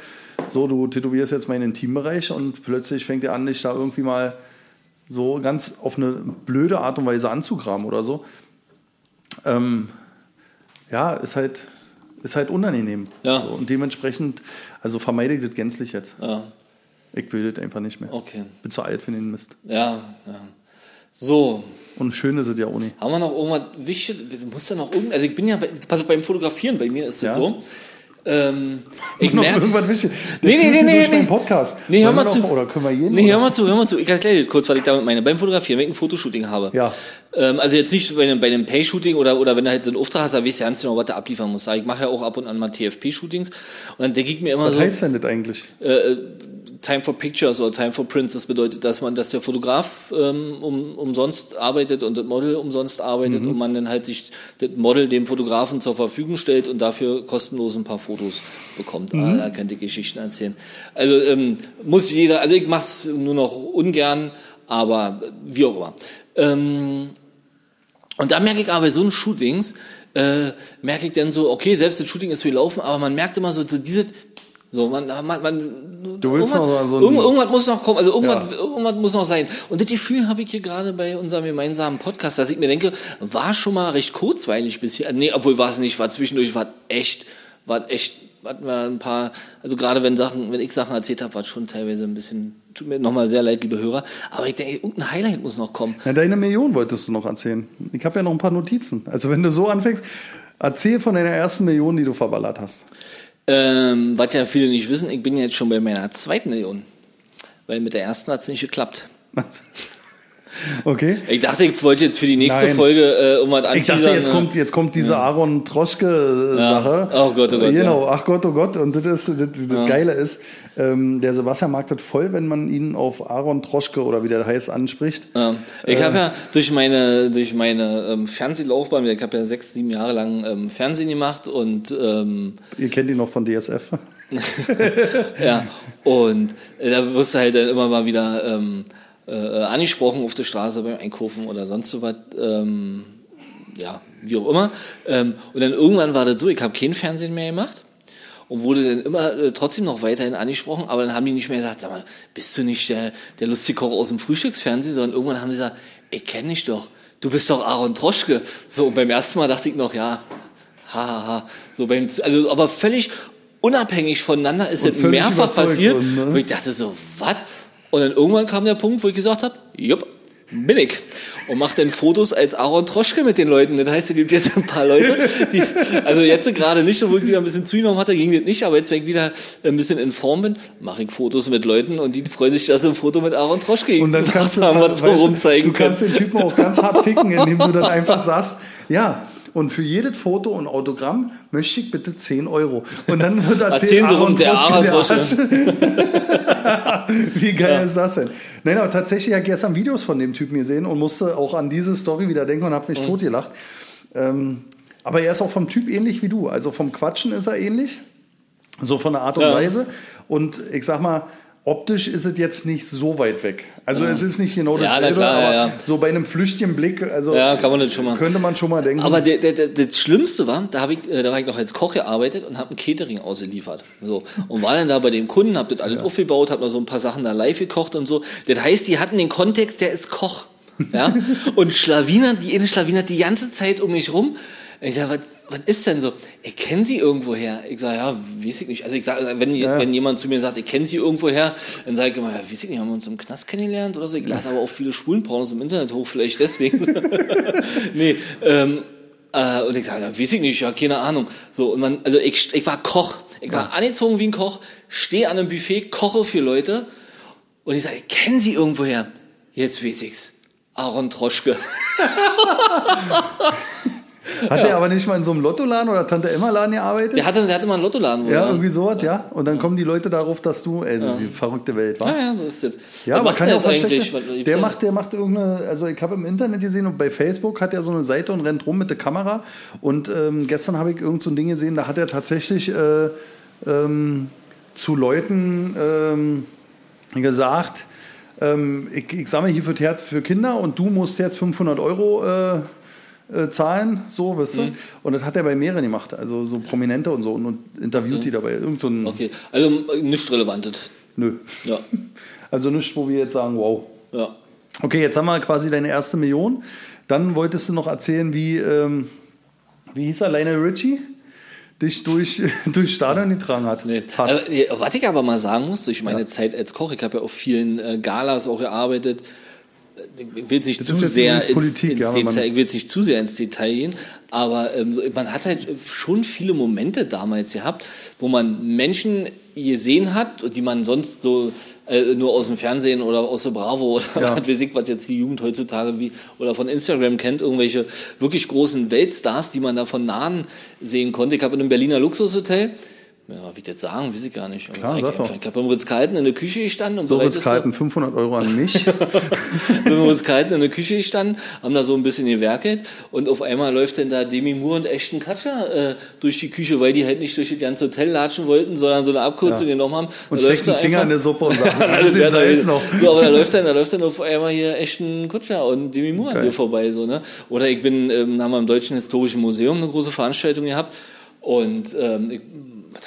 so, du tätowierst jetzt meinen Intimbereich und plötzlich fängt er an, dich da irgendwie mal so ganz auf eine blöde Art und Weise anzugraben oder so. Ähm, ja, ist halt, ist halt unangenehm. Ja. So, und dementsprechend, also vermeide ich das gänzlich jetzt. Ja, Ich will das einfach nicht mehr. okay. Bin zu alt für den Mist. Ja, ja. So, Und schön ist es ja nicht. haben wir noch irgendwas Wichtiges? Muss ja noch irgend, also ich bin ja, bei, pass auf, beim Fotografieren, bei mir ist es Ja. so, Ähm, ich merke, irgendwas wichtig. Nee, nee, nee, nee, nee. Podcast. Nee, hör mal zu. Oder können wir jeden? Nee, hör mal zu, hör mal zu. Ich erkläre dir kurz, was ich damit meine. Beim Fotografieren, wenn ich ein Fotoshooting habe. Ja. Ähm, also jetzt nicht bei einem, bei einem Pay-Shooting oder, oder wenn du halt so einen Auftrag hast, da weißt du ganz genau, was du abliefern musst. Ich mache ja auch ab und an mal TFP-Shootings. Und dann denke ich mir immer Was so, heißt denn das eigentlich? äh, Time for Pictures oder Time for Prints, das bedeutet, dass man, dass der Fotograf ähm, um, umsonst arbeitet und das Model umsonst arbeitet und man dann halt sich das Model dem Fotografen zur Verfügung stellt und dafür kostenlos ein paar Fotos bekommt. Ah, da könnte ich Geschichten erzählen. Also ähm, muss jeder, also ich mache es nur noch ungern, aber wie auch immer. Ähm, und da merke ich aber bei so einen Shootings, äh, merke ich dann so, okay, selbst das Shooting ist viel laufen, aber man merkt immer so, so diese, so, man, man, man Du willst irgendwas, noch so irgend- irgendwas muss noch kommen, also irgendwas, Ja. irgendwas muss noch sein. Und das Gefühl habe ich hier gerade bei unserem gemeinsamen Podcast, dass ich mir denke, war schon mal recht kurzweilig bisher. Nee, obwohl war es nicht, war zwischendurch, war echt, war echt, hatten wir ein paar, also gerade wenn Sachen, wenn ich Sachen erzählt habe, war es schon teilweise ein bisschen, tut mir nochmal sehr leid, liebe Hörer, aber ich denke, irgendein Highlight muss noch kommen. Na, deine Million wolltest du noch erzählen. Ich habe ja noch ein paar Notizen. Also wenn du so anfängst, erzähl von deiner ersten Million, die du verballert hast. Ähm, was ja viele nicht wissen, ich bin jetzt schon bei meiner zweiten Million. Weil mit der ersten hat es nicht geklappt. Okay. Ich dachte, ich wollte jetzt für die nächste Nein. Folge äh, um was Ich anteasern. dachte, jetzt ne? kommt, jetzt kommt diese Aaron Troschke-Sache. Ja. Oh Gott, oh Gott, Genau, ach Gott, oh Gott. Und das, ist, das, das Geile ist, ähm, der Sebastian mag das voll, wenn man ihn auf Aaron Troschke oder wie der heißt anspricht. Ja. Ich habe ja durch meine durch meine ähm, Fernsehlaufbahn, ich habe ja sechs, sieben Jahre lang ähm, Fernsehen gemacht und ähm, Ihr kennt ihn noch von DSF. ja und äh, da wirst du halt dann immer mal wieder ähm, äh, angesprochen auf der Straße beim Einkaufen oder sonst so was. Ähm, ja, wie auch immer. Ähm, und dann irgendwann war das so, ich habe kein Fernsehen mehr gemacht und wurde dann immer äh, trotzdem noch weiterhin angesprochen, aber dann haben die nicht mehr gesagt, sag mal, bist du nicht der, der lustige Koch aus dem Frühstücksfernsehen, sondern irgendwann haben sie gesagt, ich kenne dich doch, du bist doch Aaron Troschke. So, und beim ersten Mal dachte ich noch, ja, hahaha. Ha, ha. So beim, also, aber völlig unabhängig voneinander ist es mehrfach passiert, und, ne? wo ich dachte so, was? Und dann irgendwann kam der Punkt, wo ich gesagt habe, jupp, bin ich. Und mach dann Fotos als Aaron Troschke mit den Leuten. Das heißt, es gibt jetzt ein paar Leute, die, also jetzt gerade nicht, obwohl ich wieder ein bisschen zugenommen hatte, ging das nicht, aber jetzt, wenn ich wieder ein bisschen in Form bin, mache ich Fotos mit Leuten und die freuen sich, dass sie ein Foto mit Aaron Troschke Und dann kannst du, haben, was so weißt du, rumzeigen du kannst können. den Typen auch ganz hart ficken, indem du dann einfach sagst, ja, und für jedes Foto und Autogramm möchte ich bitte 10 Euro. Und dann wird erzählt, Erzählen Sie rum, der. Arsch. Wie geil ist das denn? Nein, aber tatsächlich habe ich gestern Videos von dem Typen gesehen und musste auch an diese Story wieder denken und habe Mhm. mich totgelacht. Ähm, aber er ist auch vom Typ ähnlich wie du. Also vom Quatschen ist er ähnlich. So von der Art und Ja. Weise. Und ich sag mal, optisch ist es jetzt nicht so weit weg. Also es ist nicht genau Ja, na dasselbe, klar, aber ja, ja. so bei einem flüchtigen Blick, also Ja, kann man das schon mal. könnte man schon mal denken. Aber der, der, der, das Schlimmste war, da habe ich, äh, da war ich noch als Koch gearbeitet und habe ein Catering ausgeliefert. So und war dann da bei dem Kunden, habe das alles aufgebaut, habe noch so ein paar Sachen da live gekocht und so. Das heißt, die hatten den Kontext, der ist Koch, ja. und Schlawiner, die eine Schlawiner die ganze Zeit um mich rum. Ich sag, was, was ist denn so? Ich kenne sie irgendwoher. Ich sage, ja, weiß ich nicht. Also ich sag, wenn, wenn jemand zu mir sagt, ich kenne sie irgendwoher, dann sage ich immer, ja, weiß ich nicht, haben wir uns im Knast kennengelernt oder so. Ich lade aber auch viele Schwulenpornos im Internet hoch, vielleicht deswegen. nee, ähm, äh, und ich sage, ja, weiß ich nicht, ja, keine Ahnung. So, und man, also ich, ich war Koch. Ich war angezogen wie ein Koch, stehe an einem Buffet, koche für Leute und ich sage, ich kenne sie irgendwoher. Jetzt weiß ich's. Aaron Troschke. Hat er aber nicht mal in so einem Lottoladen oder Tante Emma Laden gearbeitet? Der hatte, der hatte mal einen Lottoladen. ja, irgendwie sowas, ja. Und dann kommen die Leute darauf, dass du, ey, die verrückte Welt, wa? Ja, ja, so ist es. Ja, Was aber kann der ja auch eigentlich? Was Der macht, der macht irgendeine, also ich habe im Internet gesehen und bei Facebook hat er so eine Seite und rennt rum mit der Kamera. Und ähm, gestern habe ich irgend so ein Ding gesehen, da hat er tatsächlich äh, ähm, zu Leuten ähm, gesagt, ähm, ich, ich sammle hier für Herz für Kinder und du musst jetzt 500 Euro äh, äh, zahlen, so, weißt du? Mhm. Und das hat er bei mehreren gemacht, also so Prominente und so und, und interviewt die dabei. Irgend so ein, Okay, also äh, nicht relevantes. nö. Ja, Also nichts, wo wir jetzt sagen, wow. ja. Okay, jetzt haben wir quasi deine erste Million. Dann wolltest du noch erzählen, wie, ähm, wie hieß er, Lionel Richie, dich durch, durch Stadion getragen hat. Nee. Äh, was ich aber mal sagen muss, durch meine Zeit als Koch, ich habe ja auf vielen äh, Galas auch gearbeitet, will Das zu sehr ins, ins ja, Detail, ich will nicht zu sehr ins Detail gehen, aber ähm, man hat halt schon viele Momente damals gehabt, wo man Menschen gesehen hat, die man sonst so äh, nur aus dem Fernsehen oder aus der Bravo oder Ja. was weiß ich, was jetzt die Jugend heutzutage wie oder von Instagram kennt, irgendwelche wirklich großen Weltstars, die man da von nahen sehen konnte. Ich habe in einem Berliner Luxushotel ja, wie ich das sagen, weiß ich gar nicht. Klar, ich sag doch. ich habe im Ritz-Carlton in der Küche gestanden und So bereits wird's kalten, 500 Euro an mich. wenn wir uns kalten in der Küche gestanden, haben da so ein bisschen gewerkelt und auf einmal läuft dann da Demi Moore und Ashton Kutcher äh, durch die Küche, weil die halt nicht durch das ganze Hotel latschen wollten, sondern so eine Abkürzung Ja. genommen haben. Und steckt den Finger in der Suppe und sagt, Alles ja da noch. so, aber da läuft dann, da läuft dann auf einmal hier Ashton Kutcher und Demi Moore an Geil. dir vorbei, so, ne? Oder ich bin, ähm, haben wir im Deutschen Historischen Museum eine große Veranstaltung gehabt und, ähm, ich,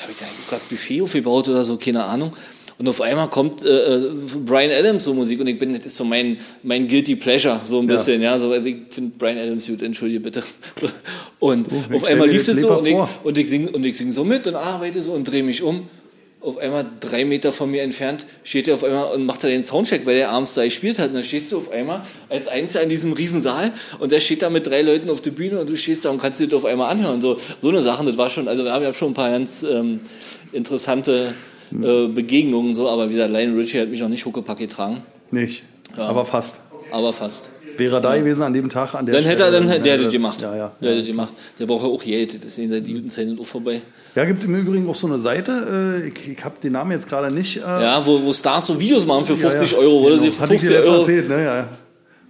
habe ich da, hab grad Buffet aufgebaut oder so, keine Ahnung. Und auf einmal kommt äh, äh, Brian Adams so Musik und ich bin, das ist so mein, mein Guilty Pleasure, so ein Ja. bisschen, ja. So, also ich finde Brian Adams gut, entschuldige bitte. Und ich auf einmal lief das so und ich, und ich sing und ich sing so mit und arbeite so und drehe mich um. Auf einmal drei Meter von mir entfernt steht er auf einmal und macht da den Soundcheck, weil er abends da gespielt hat. Und dann stehst du auf einmal als Einziger in diesem Riesensaal und der steht da mit drei Leuten auf der Bühne und du stehst da und kannst dir das auf einmal anhören. So, so eine Sachen, das war schon, also wir haben ja schon ein paar ganz ähm, interessante äh, Begegnungen, so, aber wie gesagt, Lionel Richie hat mich noch nicht Huckepack getragen, Nicht, Ja. aber fast. aber fast. Wäre er da gewesen an dem Tag, an der Dann hätte er, dann hätte der das gemacht. Ja, ja. Der hätte gemacht. Der braucht ja auch Geld, das ist in seinen guten Zeiten auch vorbei. Ja, gibt im Übrigen auch so eine Seite, äh, ich, ich habe den Namen jetzt gerade nicht. Äh, Ja, wo, wo Stars so Videos machen für 50 ja, Euro, oder? genau. Die Hatte ich 50 dir Euro. erzählt, ne? Ja, ja.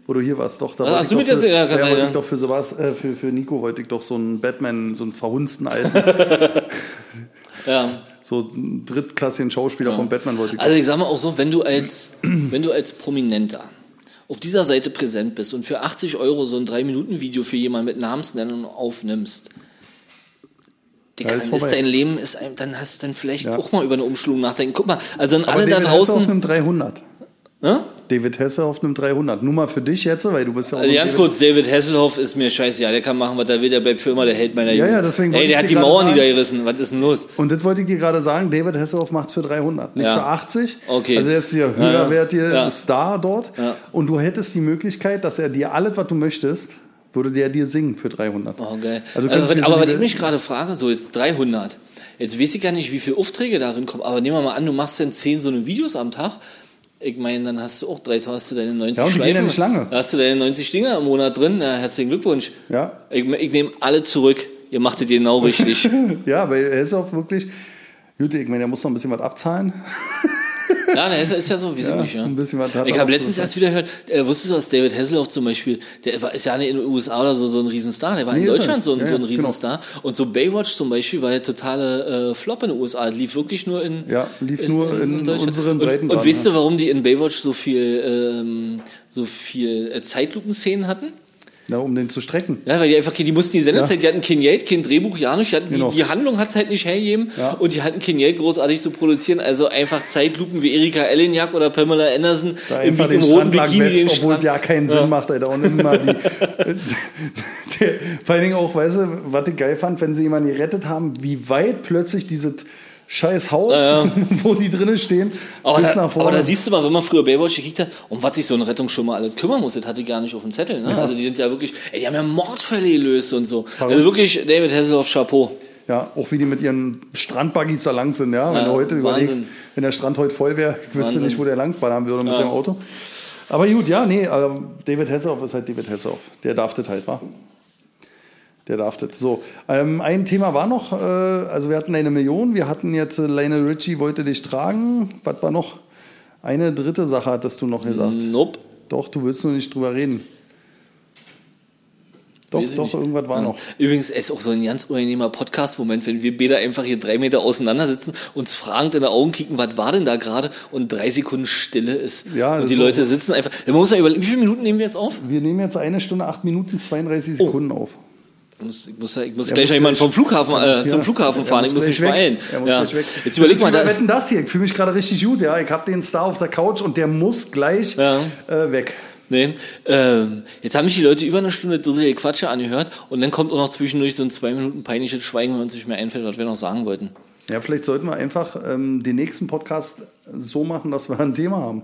Wo du hier warst, doch. Da wollte hast du mit erzählt? Ja, kann ja, sein, ja. doch für, Sebast, äh, für, für Nico wollte ich doch so einen Batman, so einen verhunzten alten, Ja. so einen drittklassigen Schauspieler von Batman wollte ich Also ich sag mal auch so, wenn du als, wenn du als Prominenter auf dieser Seite präsent bist und für 80 Euro so ein 3-Minuten-Video für jemanden mit Namensnennung aufnimmst, Ja, ist dann ist dein Leben, ist, ein- dann hast du dann vielleicht Ja. auch mal über eine Umschulung nachdenken. Guck mal, also dann Aber alle da Hesse auf draußen, einem 300. ne? David auf einem 300. Nur mal für dich jetzt, weil du bist ja auch Also ganz David- kurz, David Hasselhoff ist mir scheiße, ja, der kann machen, was er will, der bleibt für immer der Held meiner Ja, Jugend. ja, deswegen wollte Ey, der hat die sagen- niedergerissen, was ist denn los? Und das wollte ich dir gerade sagen, David Hasselhoff macht es für 300, nicht Ja. für 80. Okay. Also er ist ja Ja, ja. höherwertiger Ja. Star dort. Ja. Und du hättest die Möglichkeit, dass er dir alles, was du möchtest, würde der dir singen für 300. Oh, geil. Also Also, aber so was ich mich gerade frage, so jetzt 300. Jetzt weiß ich gar nicht, wie viele Aufträge darin kommen, aber nehmen wir mal an, du machst dann 10 so eine Videos am Tag. Ich meine, dann hast du auch 3000, hast du deine 90 Ja, und gehen ja Schleifen. nicht lange. Da hast du deine 90 Dinger im Monat drin. Ja, herzlichen Glückwunsch. Ja. Ich, ich nehme alle zurück. Ihr macht es genau richtig. Ja, weil Hasselhoff wirklich, gut, ich meine, er muss noch ein bisschen was abzahlen. ja, der ist, ist ja so, wieso Ja, nicht, ja. ein bisschen was hat Ich habe letztens erst wieder gehört, äh, wusstest du, dass David Hasselhoff zum Beispiel, der war, ist ja nicht in den USA oder so, so ein Riesenstar, der war in Nee, er Deutschland so ein, Ja, so ein genau. Riesenstar. Und so Baywatch zum Beispiel war der totale äh, Flop in den USA. Das lief wirklich nur in Ja, lief nur in Deutschland. unseren und, Breitengraden, und weißt du, warum die in Baywatch so viel, ähm, so viel äh, Zeitlupenszenen hatten? Ja, um den zu strecken. Ja, weil die einfach, die mussten die Sendezeit, die hatten kein Geld, kein Drehbuch, ja nicht, die, hatten, Genau. die, die Handlung hat's halt nicht hergegeben Ja. und die hatten kein Geld großartig zu produzieren, also einfach Zeitlupen wie Erika Ellenjak oder Pamela Anderson Da im, im roten Bikini den wetzt, obwohl es ja keinen Sinn macht, Alter. Und immer die, der, vor allen Dingen auch, weißt du, was ich geil fand, wenn sie jemanden gerettet haben, wie weit plötzlich dieses scheiß Haus, wo die drinnen stehen, Aber da, aber da siehst du mal, wenn man früher Baywatch gekickt hat, um was sich so ein Rettungsschwimmer alles kümmern muss, das hatte ich gar nicht auf dem Zettel. Ne? Also die sind ja wirklich, ey, die haben ja Mordfälle gelöst und so. Also wirklich, David Hasselhoff, Chapeau. ja, auch wie die mit ihren Strandbuggies da lang sind, ja. Wenn Ja, du heute überlegst, Wahnsinn. wenn der Strand heute voll wäre, ich wüsste Wahnsinn. nicht, wo der langfahren würde mit seinem Auto. Aber gut, ja, nee, David Hasselhoff ist halt David Hasselhoff. Der darf das halt, wa? Der darf das. So, ähm, ein Thema war noch, äh, also wir hatten eine Million, wir hatten jetzt äh, Lionel Richie wollte dich tragen. Was war noch? Eine dritte Sache hattest du noch gesagt. Nope. Doch, du willst nur nicht drüber reden. Doch, doch, nicht. irgendwas war Ja. noch. Übrigens, es ist auch so ein ganz unangenehmer Podcast-Moment, wenn wir beide einfach hier drei Meter auseinandersitzen, uns fragend in die Augen kicken, was war denn da gerade und drei Sekunden Stille ist. Ja, und die ist Leute sitzen einfach. Man muss ja überlegen, wie viele Minuten nehmen wir jetzt auf? Wir nehmen jetzt eine Stunde, acht Minuten, 32 Sekunden auf. Ich muss, ich muss, ich muss gleich muss noch jemanden vom Flughafen, äh, Ja, zum Flughafen fahren. Ich muss mich beeilen. Ja. Jetzt überleg mal, da, Wetten das hier. Ich fühle mich gerade richtig gut. Ja, ich habe den Star auf der Couch und der muss gleich Ja. äh, weg. Nee. Ähm, jetzt haben mich die Leute über eine Stunde dusselige Quatsche angehört und dann kommt auch noch zwischendurch so ein zwei Minuten peinliches Schweigen, wenn uns nicht mehr einfällt, was wir noch sagen wollten. Ja, vielleicht sollten wir einfach ähm, den nächsten Podcast so machen, dass wir ein Thema haben.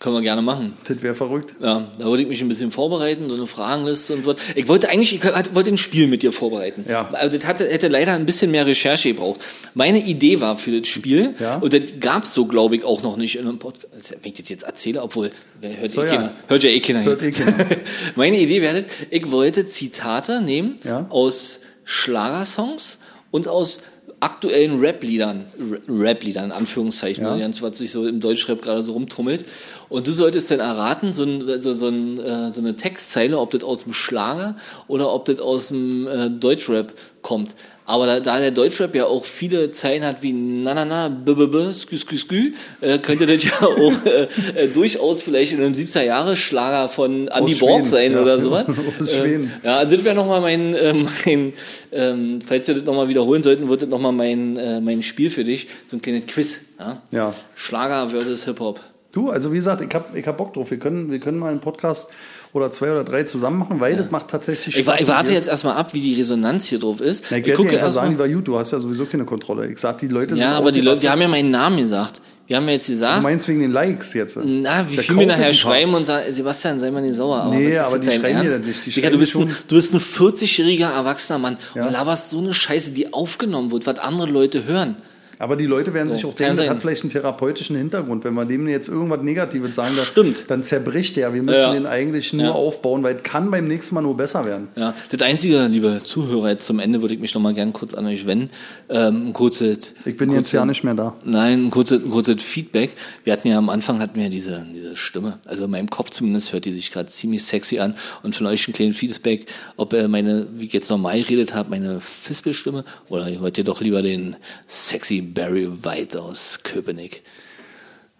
Können wir gerne machen. Das wäre verrückt. Ja, da würde ich mich ein bisschen vorbereiten, so eine Fragenliste und so was. Ich wollte eigentlich, ich wollte ein Spiel mit dir vorbereiten. Ja. Also das hatte, hätte leider ein bisschen mehr Recherche gebraucht. Meine Idee war für das Spiel, Ja. und das gab's so, glaube ich, auch noch nicht in einem Podcast, wenn ich das jetzt erzähle, obwohl, wer hört, So, eh ja. keiner, hört ja eh keiner Hört hin. eh keiner. Meine Idee wäre, ich wollte Zitate nehmen Ja. aus Schlagersongs und aus aktuellen Rap-Liedern, Rap-Liedern in Anführungszeichen, Ja. ne, ganz was sich so im Deutschrap gerade so rumtummelt. Und du solltest dann erraten, so, ein, so, so, ein, äh, so eine Textzeile, ob das aus dem Schlager oder ob das aus dem äh, Deutschrap kommt. Aber da, da der Deutschrap ja auch viele Zeilen hat wie na na na, b b b, skü skü skü, äh, könnte das ja auch äh, äh, durchaus vielleicht in einem 70er Jahre Schlager von Andy Borg sein ja. oder sowas. Aus Äh, ja, also das wäre nochmal mein, äh, mein ähm, falls wir das nochmal wiederholen sollten, wird das nochmal mein, äh, mein Spiel für dich, so ein kleines Quiz. Ja? Ja. Schlager versus Hip-Hop. Du, also wie gesagt, ich hab, ich hab Bock drauf. Wir können, wir können mal einen Podcast oder zwei oder drei zusammen machen, weil das macht tatsächlich Ich, Spaß ich mit warte dir. jetzt erstmal ab, wie die Resonanz hier drauf ist. Na, ich ich gucke dir erstmal. sagen, die war gut, du hast ja sowieso keine Kontrolle. Ich sag, die Leute sind Ja, aber die Leute, die haben ja meinen Namen gesagt. Wir haben ja jetzt Du gesagt, meinst wegen den Likes jetzt? na, wie Da viel mir nachher schreiben und sagen, Sebastian, sei mal nicht sauer. Aber Nee, aber die schreiben dir Ernst? das nicht. Die Digga, du bist, ein, du bist ein 40-jähriger erwachsener Mann Ja. und laberst so eine Scheiße, die aufgenommen wird, was andere Leute hören. Aber die Leute werden sich So, auch kann denken, das hat vielleicht einen therapeutischen Hintergrund. Wenn wir dem jetzt irgendwas Negatives sagen, dann, Stimmt. dann zerbricht der. Wir müssen Ja. den eigentlich nur Ja. aufbauen, weil es kann beim nächsten Mal nur besser werden. Ja, das Einzige, liebe Zuhörer, jetzt zum Ende würde ich mich noch mal gern kurz an euch wenden. Ähm, kurzes, Ich bin jetzt ja nicht mehr da. Nein, ein kurzes, kurzes Feedback. Wir hatten ja am Anfang hatten wir diese, diese Stimme. Also in meinem Kopf zumindest hört die sich gerade ziemlich sexy an. Und von euch ein kleines Feedback, ob äh, meine, wie ich jetzt normal geredet habe, meine Fispelstimme oder hört ihr doch lieber den sexy Barry White aus Köpenick.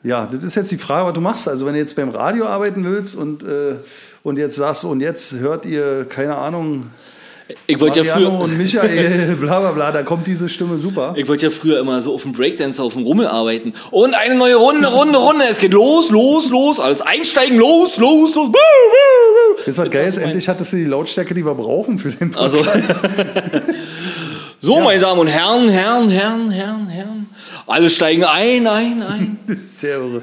Ja, das ist jetzt die Frage, was du machst. Also wenn du jetzt beim Radio arbeiten willst und, äh, und jetzt sagst, und jetzt hört ihr, keine Ahnung, Ich wollte ja früher, und Michael, bla bla bla, da kommt diese Stimme super. ich wollte ja früher immer so auf dem Breakdance, auf dem Rummel arbeiten. Und eine neue Runde, Runde, Runde. Es geht los, los, los. Alles einsteigen, los, los, los. Jetzt was geil endlich hattest du die Lautstärke, die wir brauchen für den Podcast. Also, so, meine Damen und Herren, Herren, Herren, Herren, Herren. Alle steigen ein, ein, ein. Irre.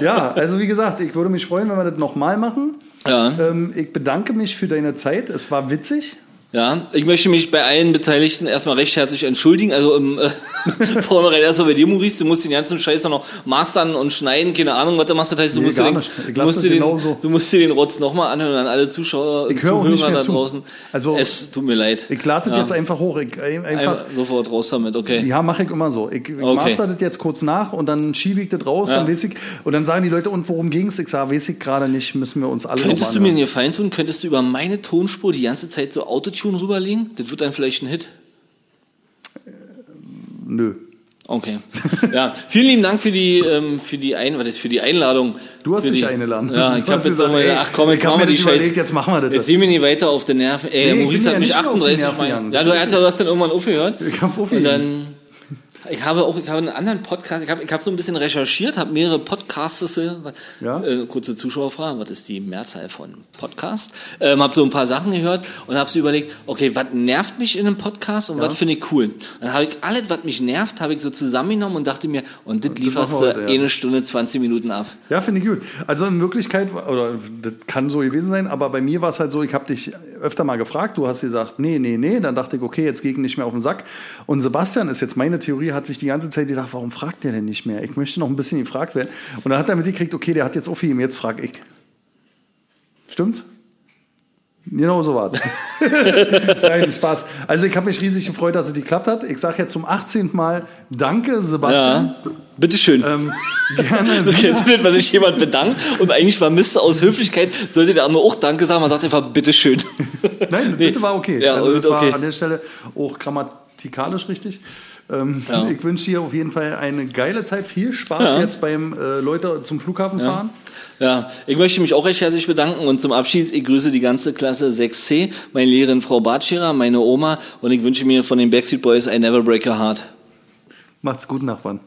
Ja, also wie gesagt, ich würde mich freuen, wenn wir das nochmal machen. Ja. Ähm, ich bedanke mich für deine Zeit. Es war witzig. Ja, ich möchte mich bei allen Beteiligten erstmal recht herzlich entschuldigen. Also im äh, Vornherein erstmal bei dir, Maurice, du musst den ganzen Scheiß noch mastern und schneiden, keine Ahnung, was du machst. Das heißt, du Nee, musst dir den, du musst dir den, genauso. du musst dir den Rotz nochmal anhören an alle Zuschauer Ich Zuhörer da zu. draußen. Also, es tut mir leid. Ich lade das Ja. jetzt einfach hoch. Ich, ein- einfach, Einfach sofort raus damit, okay. ja, mache ich immer so. Ich, ich Okay. master das jetzt kurz nach und dann schiebe ich das raus. Ja. Dann weiß ich, und dann sagen die Leute, und worum ging's? Ich sage, weiß ich gerade nicht, müssen wir uns alle Könntest du mir einen. Gefallen tun? Könntest du über meine Tonspur die ganze Zeit so Autotune rüberlegen? Das wird dann vielleicht ein Hit. Nö. Okay. Ja, vielen lieben Dank für die ähm, für die Ein was ist für die Einladung. Du hast für dich die, eingeladen. Ja, ich habe jetzt auch mal ey, gedacht, ach komm, jetzt machen wir die Scheiße. jetzt machen wir das. Jetzt gehen wir nicht weiter auf den Nerven. Ey, Nee, ich Maurice hat ja mich nicht auf die 38 Nerven Mal. Ja, du hast, du hast dann irgendwann aufgehört. Ich hab Und aufgehört. dann ich habe auch, ich habe einen anderen Podcast, ich habe, ich habe so ein bisschen recherchiert, habe mehrere Podcasts, äh, Ja? äh, kurze Zuschauerfrage, was ist die Mehrzahl von Podcast? Ähm, habe so ein paar Sachen gehört und habe so überlegt, okay, was nervt mich in einem Podcast und was finde ich cool? Dann habe ich alles, was mich nervt, habe ich so zusammengenommen und dachte mir, und das lieferst du heute, ja. eine Stunde, 20 Minuten ab. Ja, finde ich gut. Also in Wirklichkeit, oder das kann so gewesen sein, aber bei mir war es halt so, ich habe dich öfter mal gefragt, du hast gesagt, nee, nee, nee, dann dachte ich, okay, jetzt gehe ich nicht mehr auf den Sack. Und Sebastian ist jetzt meine Theorie, hat sich die ganze Zeit gedacht, warum fragt der denn nicht mehr? Ich möchte noch ein bisschen gefragt werden. Und dann hat er mitgekriegt, okay, der hat jetzt aufgegeben, jetzt frage ich. Stimmt's? Genau so war Nein, Spaß. Also ich habe mich riesig gefreut, dass es geklappt hat. Ich sage jetzt zum 18. Mal Danke, Sebastian. Ja, bitteschön. Ähm, gerne. Du kennst nicht, wenn sich jemand bedankt und eigentlich war Mist aus Höflichkeit, sollte der andere auch Danke sagen, man sagt einfach bitteschön. Nein, Nee. bitte war okay. Ja, also das okay. war an der Stelle auch grammatikalisch richtig. Ähm, Ja. Ich wünsche dir auf jeden Fall eine geile Zeit. Viel Spaß Ja. jetzt beim äh, Leute zum Flughafen fahren. Ja, ich möchte mich auch recht herzlich bedanken und zum Abschied, ich grüße die ganze Klasse 6C, meine Lehrerin Frau Bartscherer, meine Oma und ich wünsche mir von den Backstreet Boys I Never Break a Heart. Macht's gut, Nachbarn.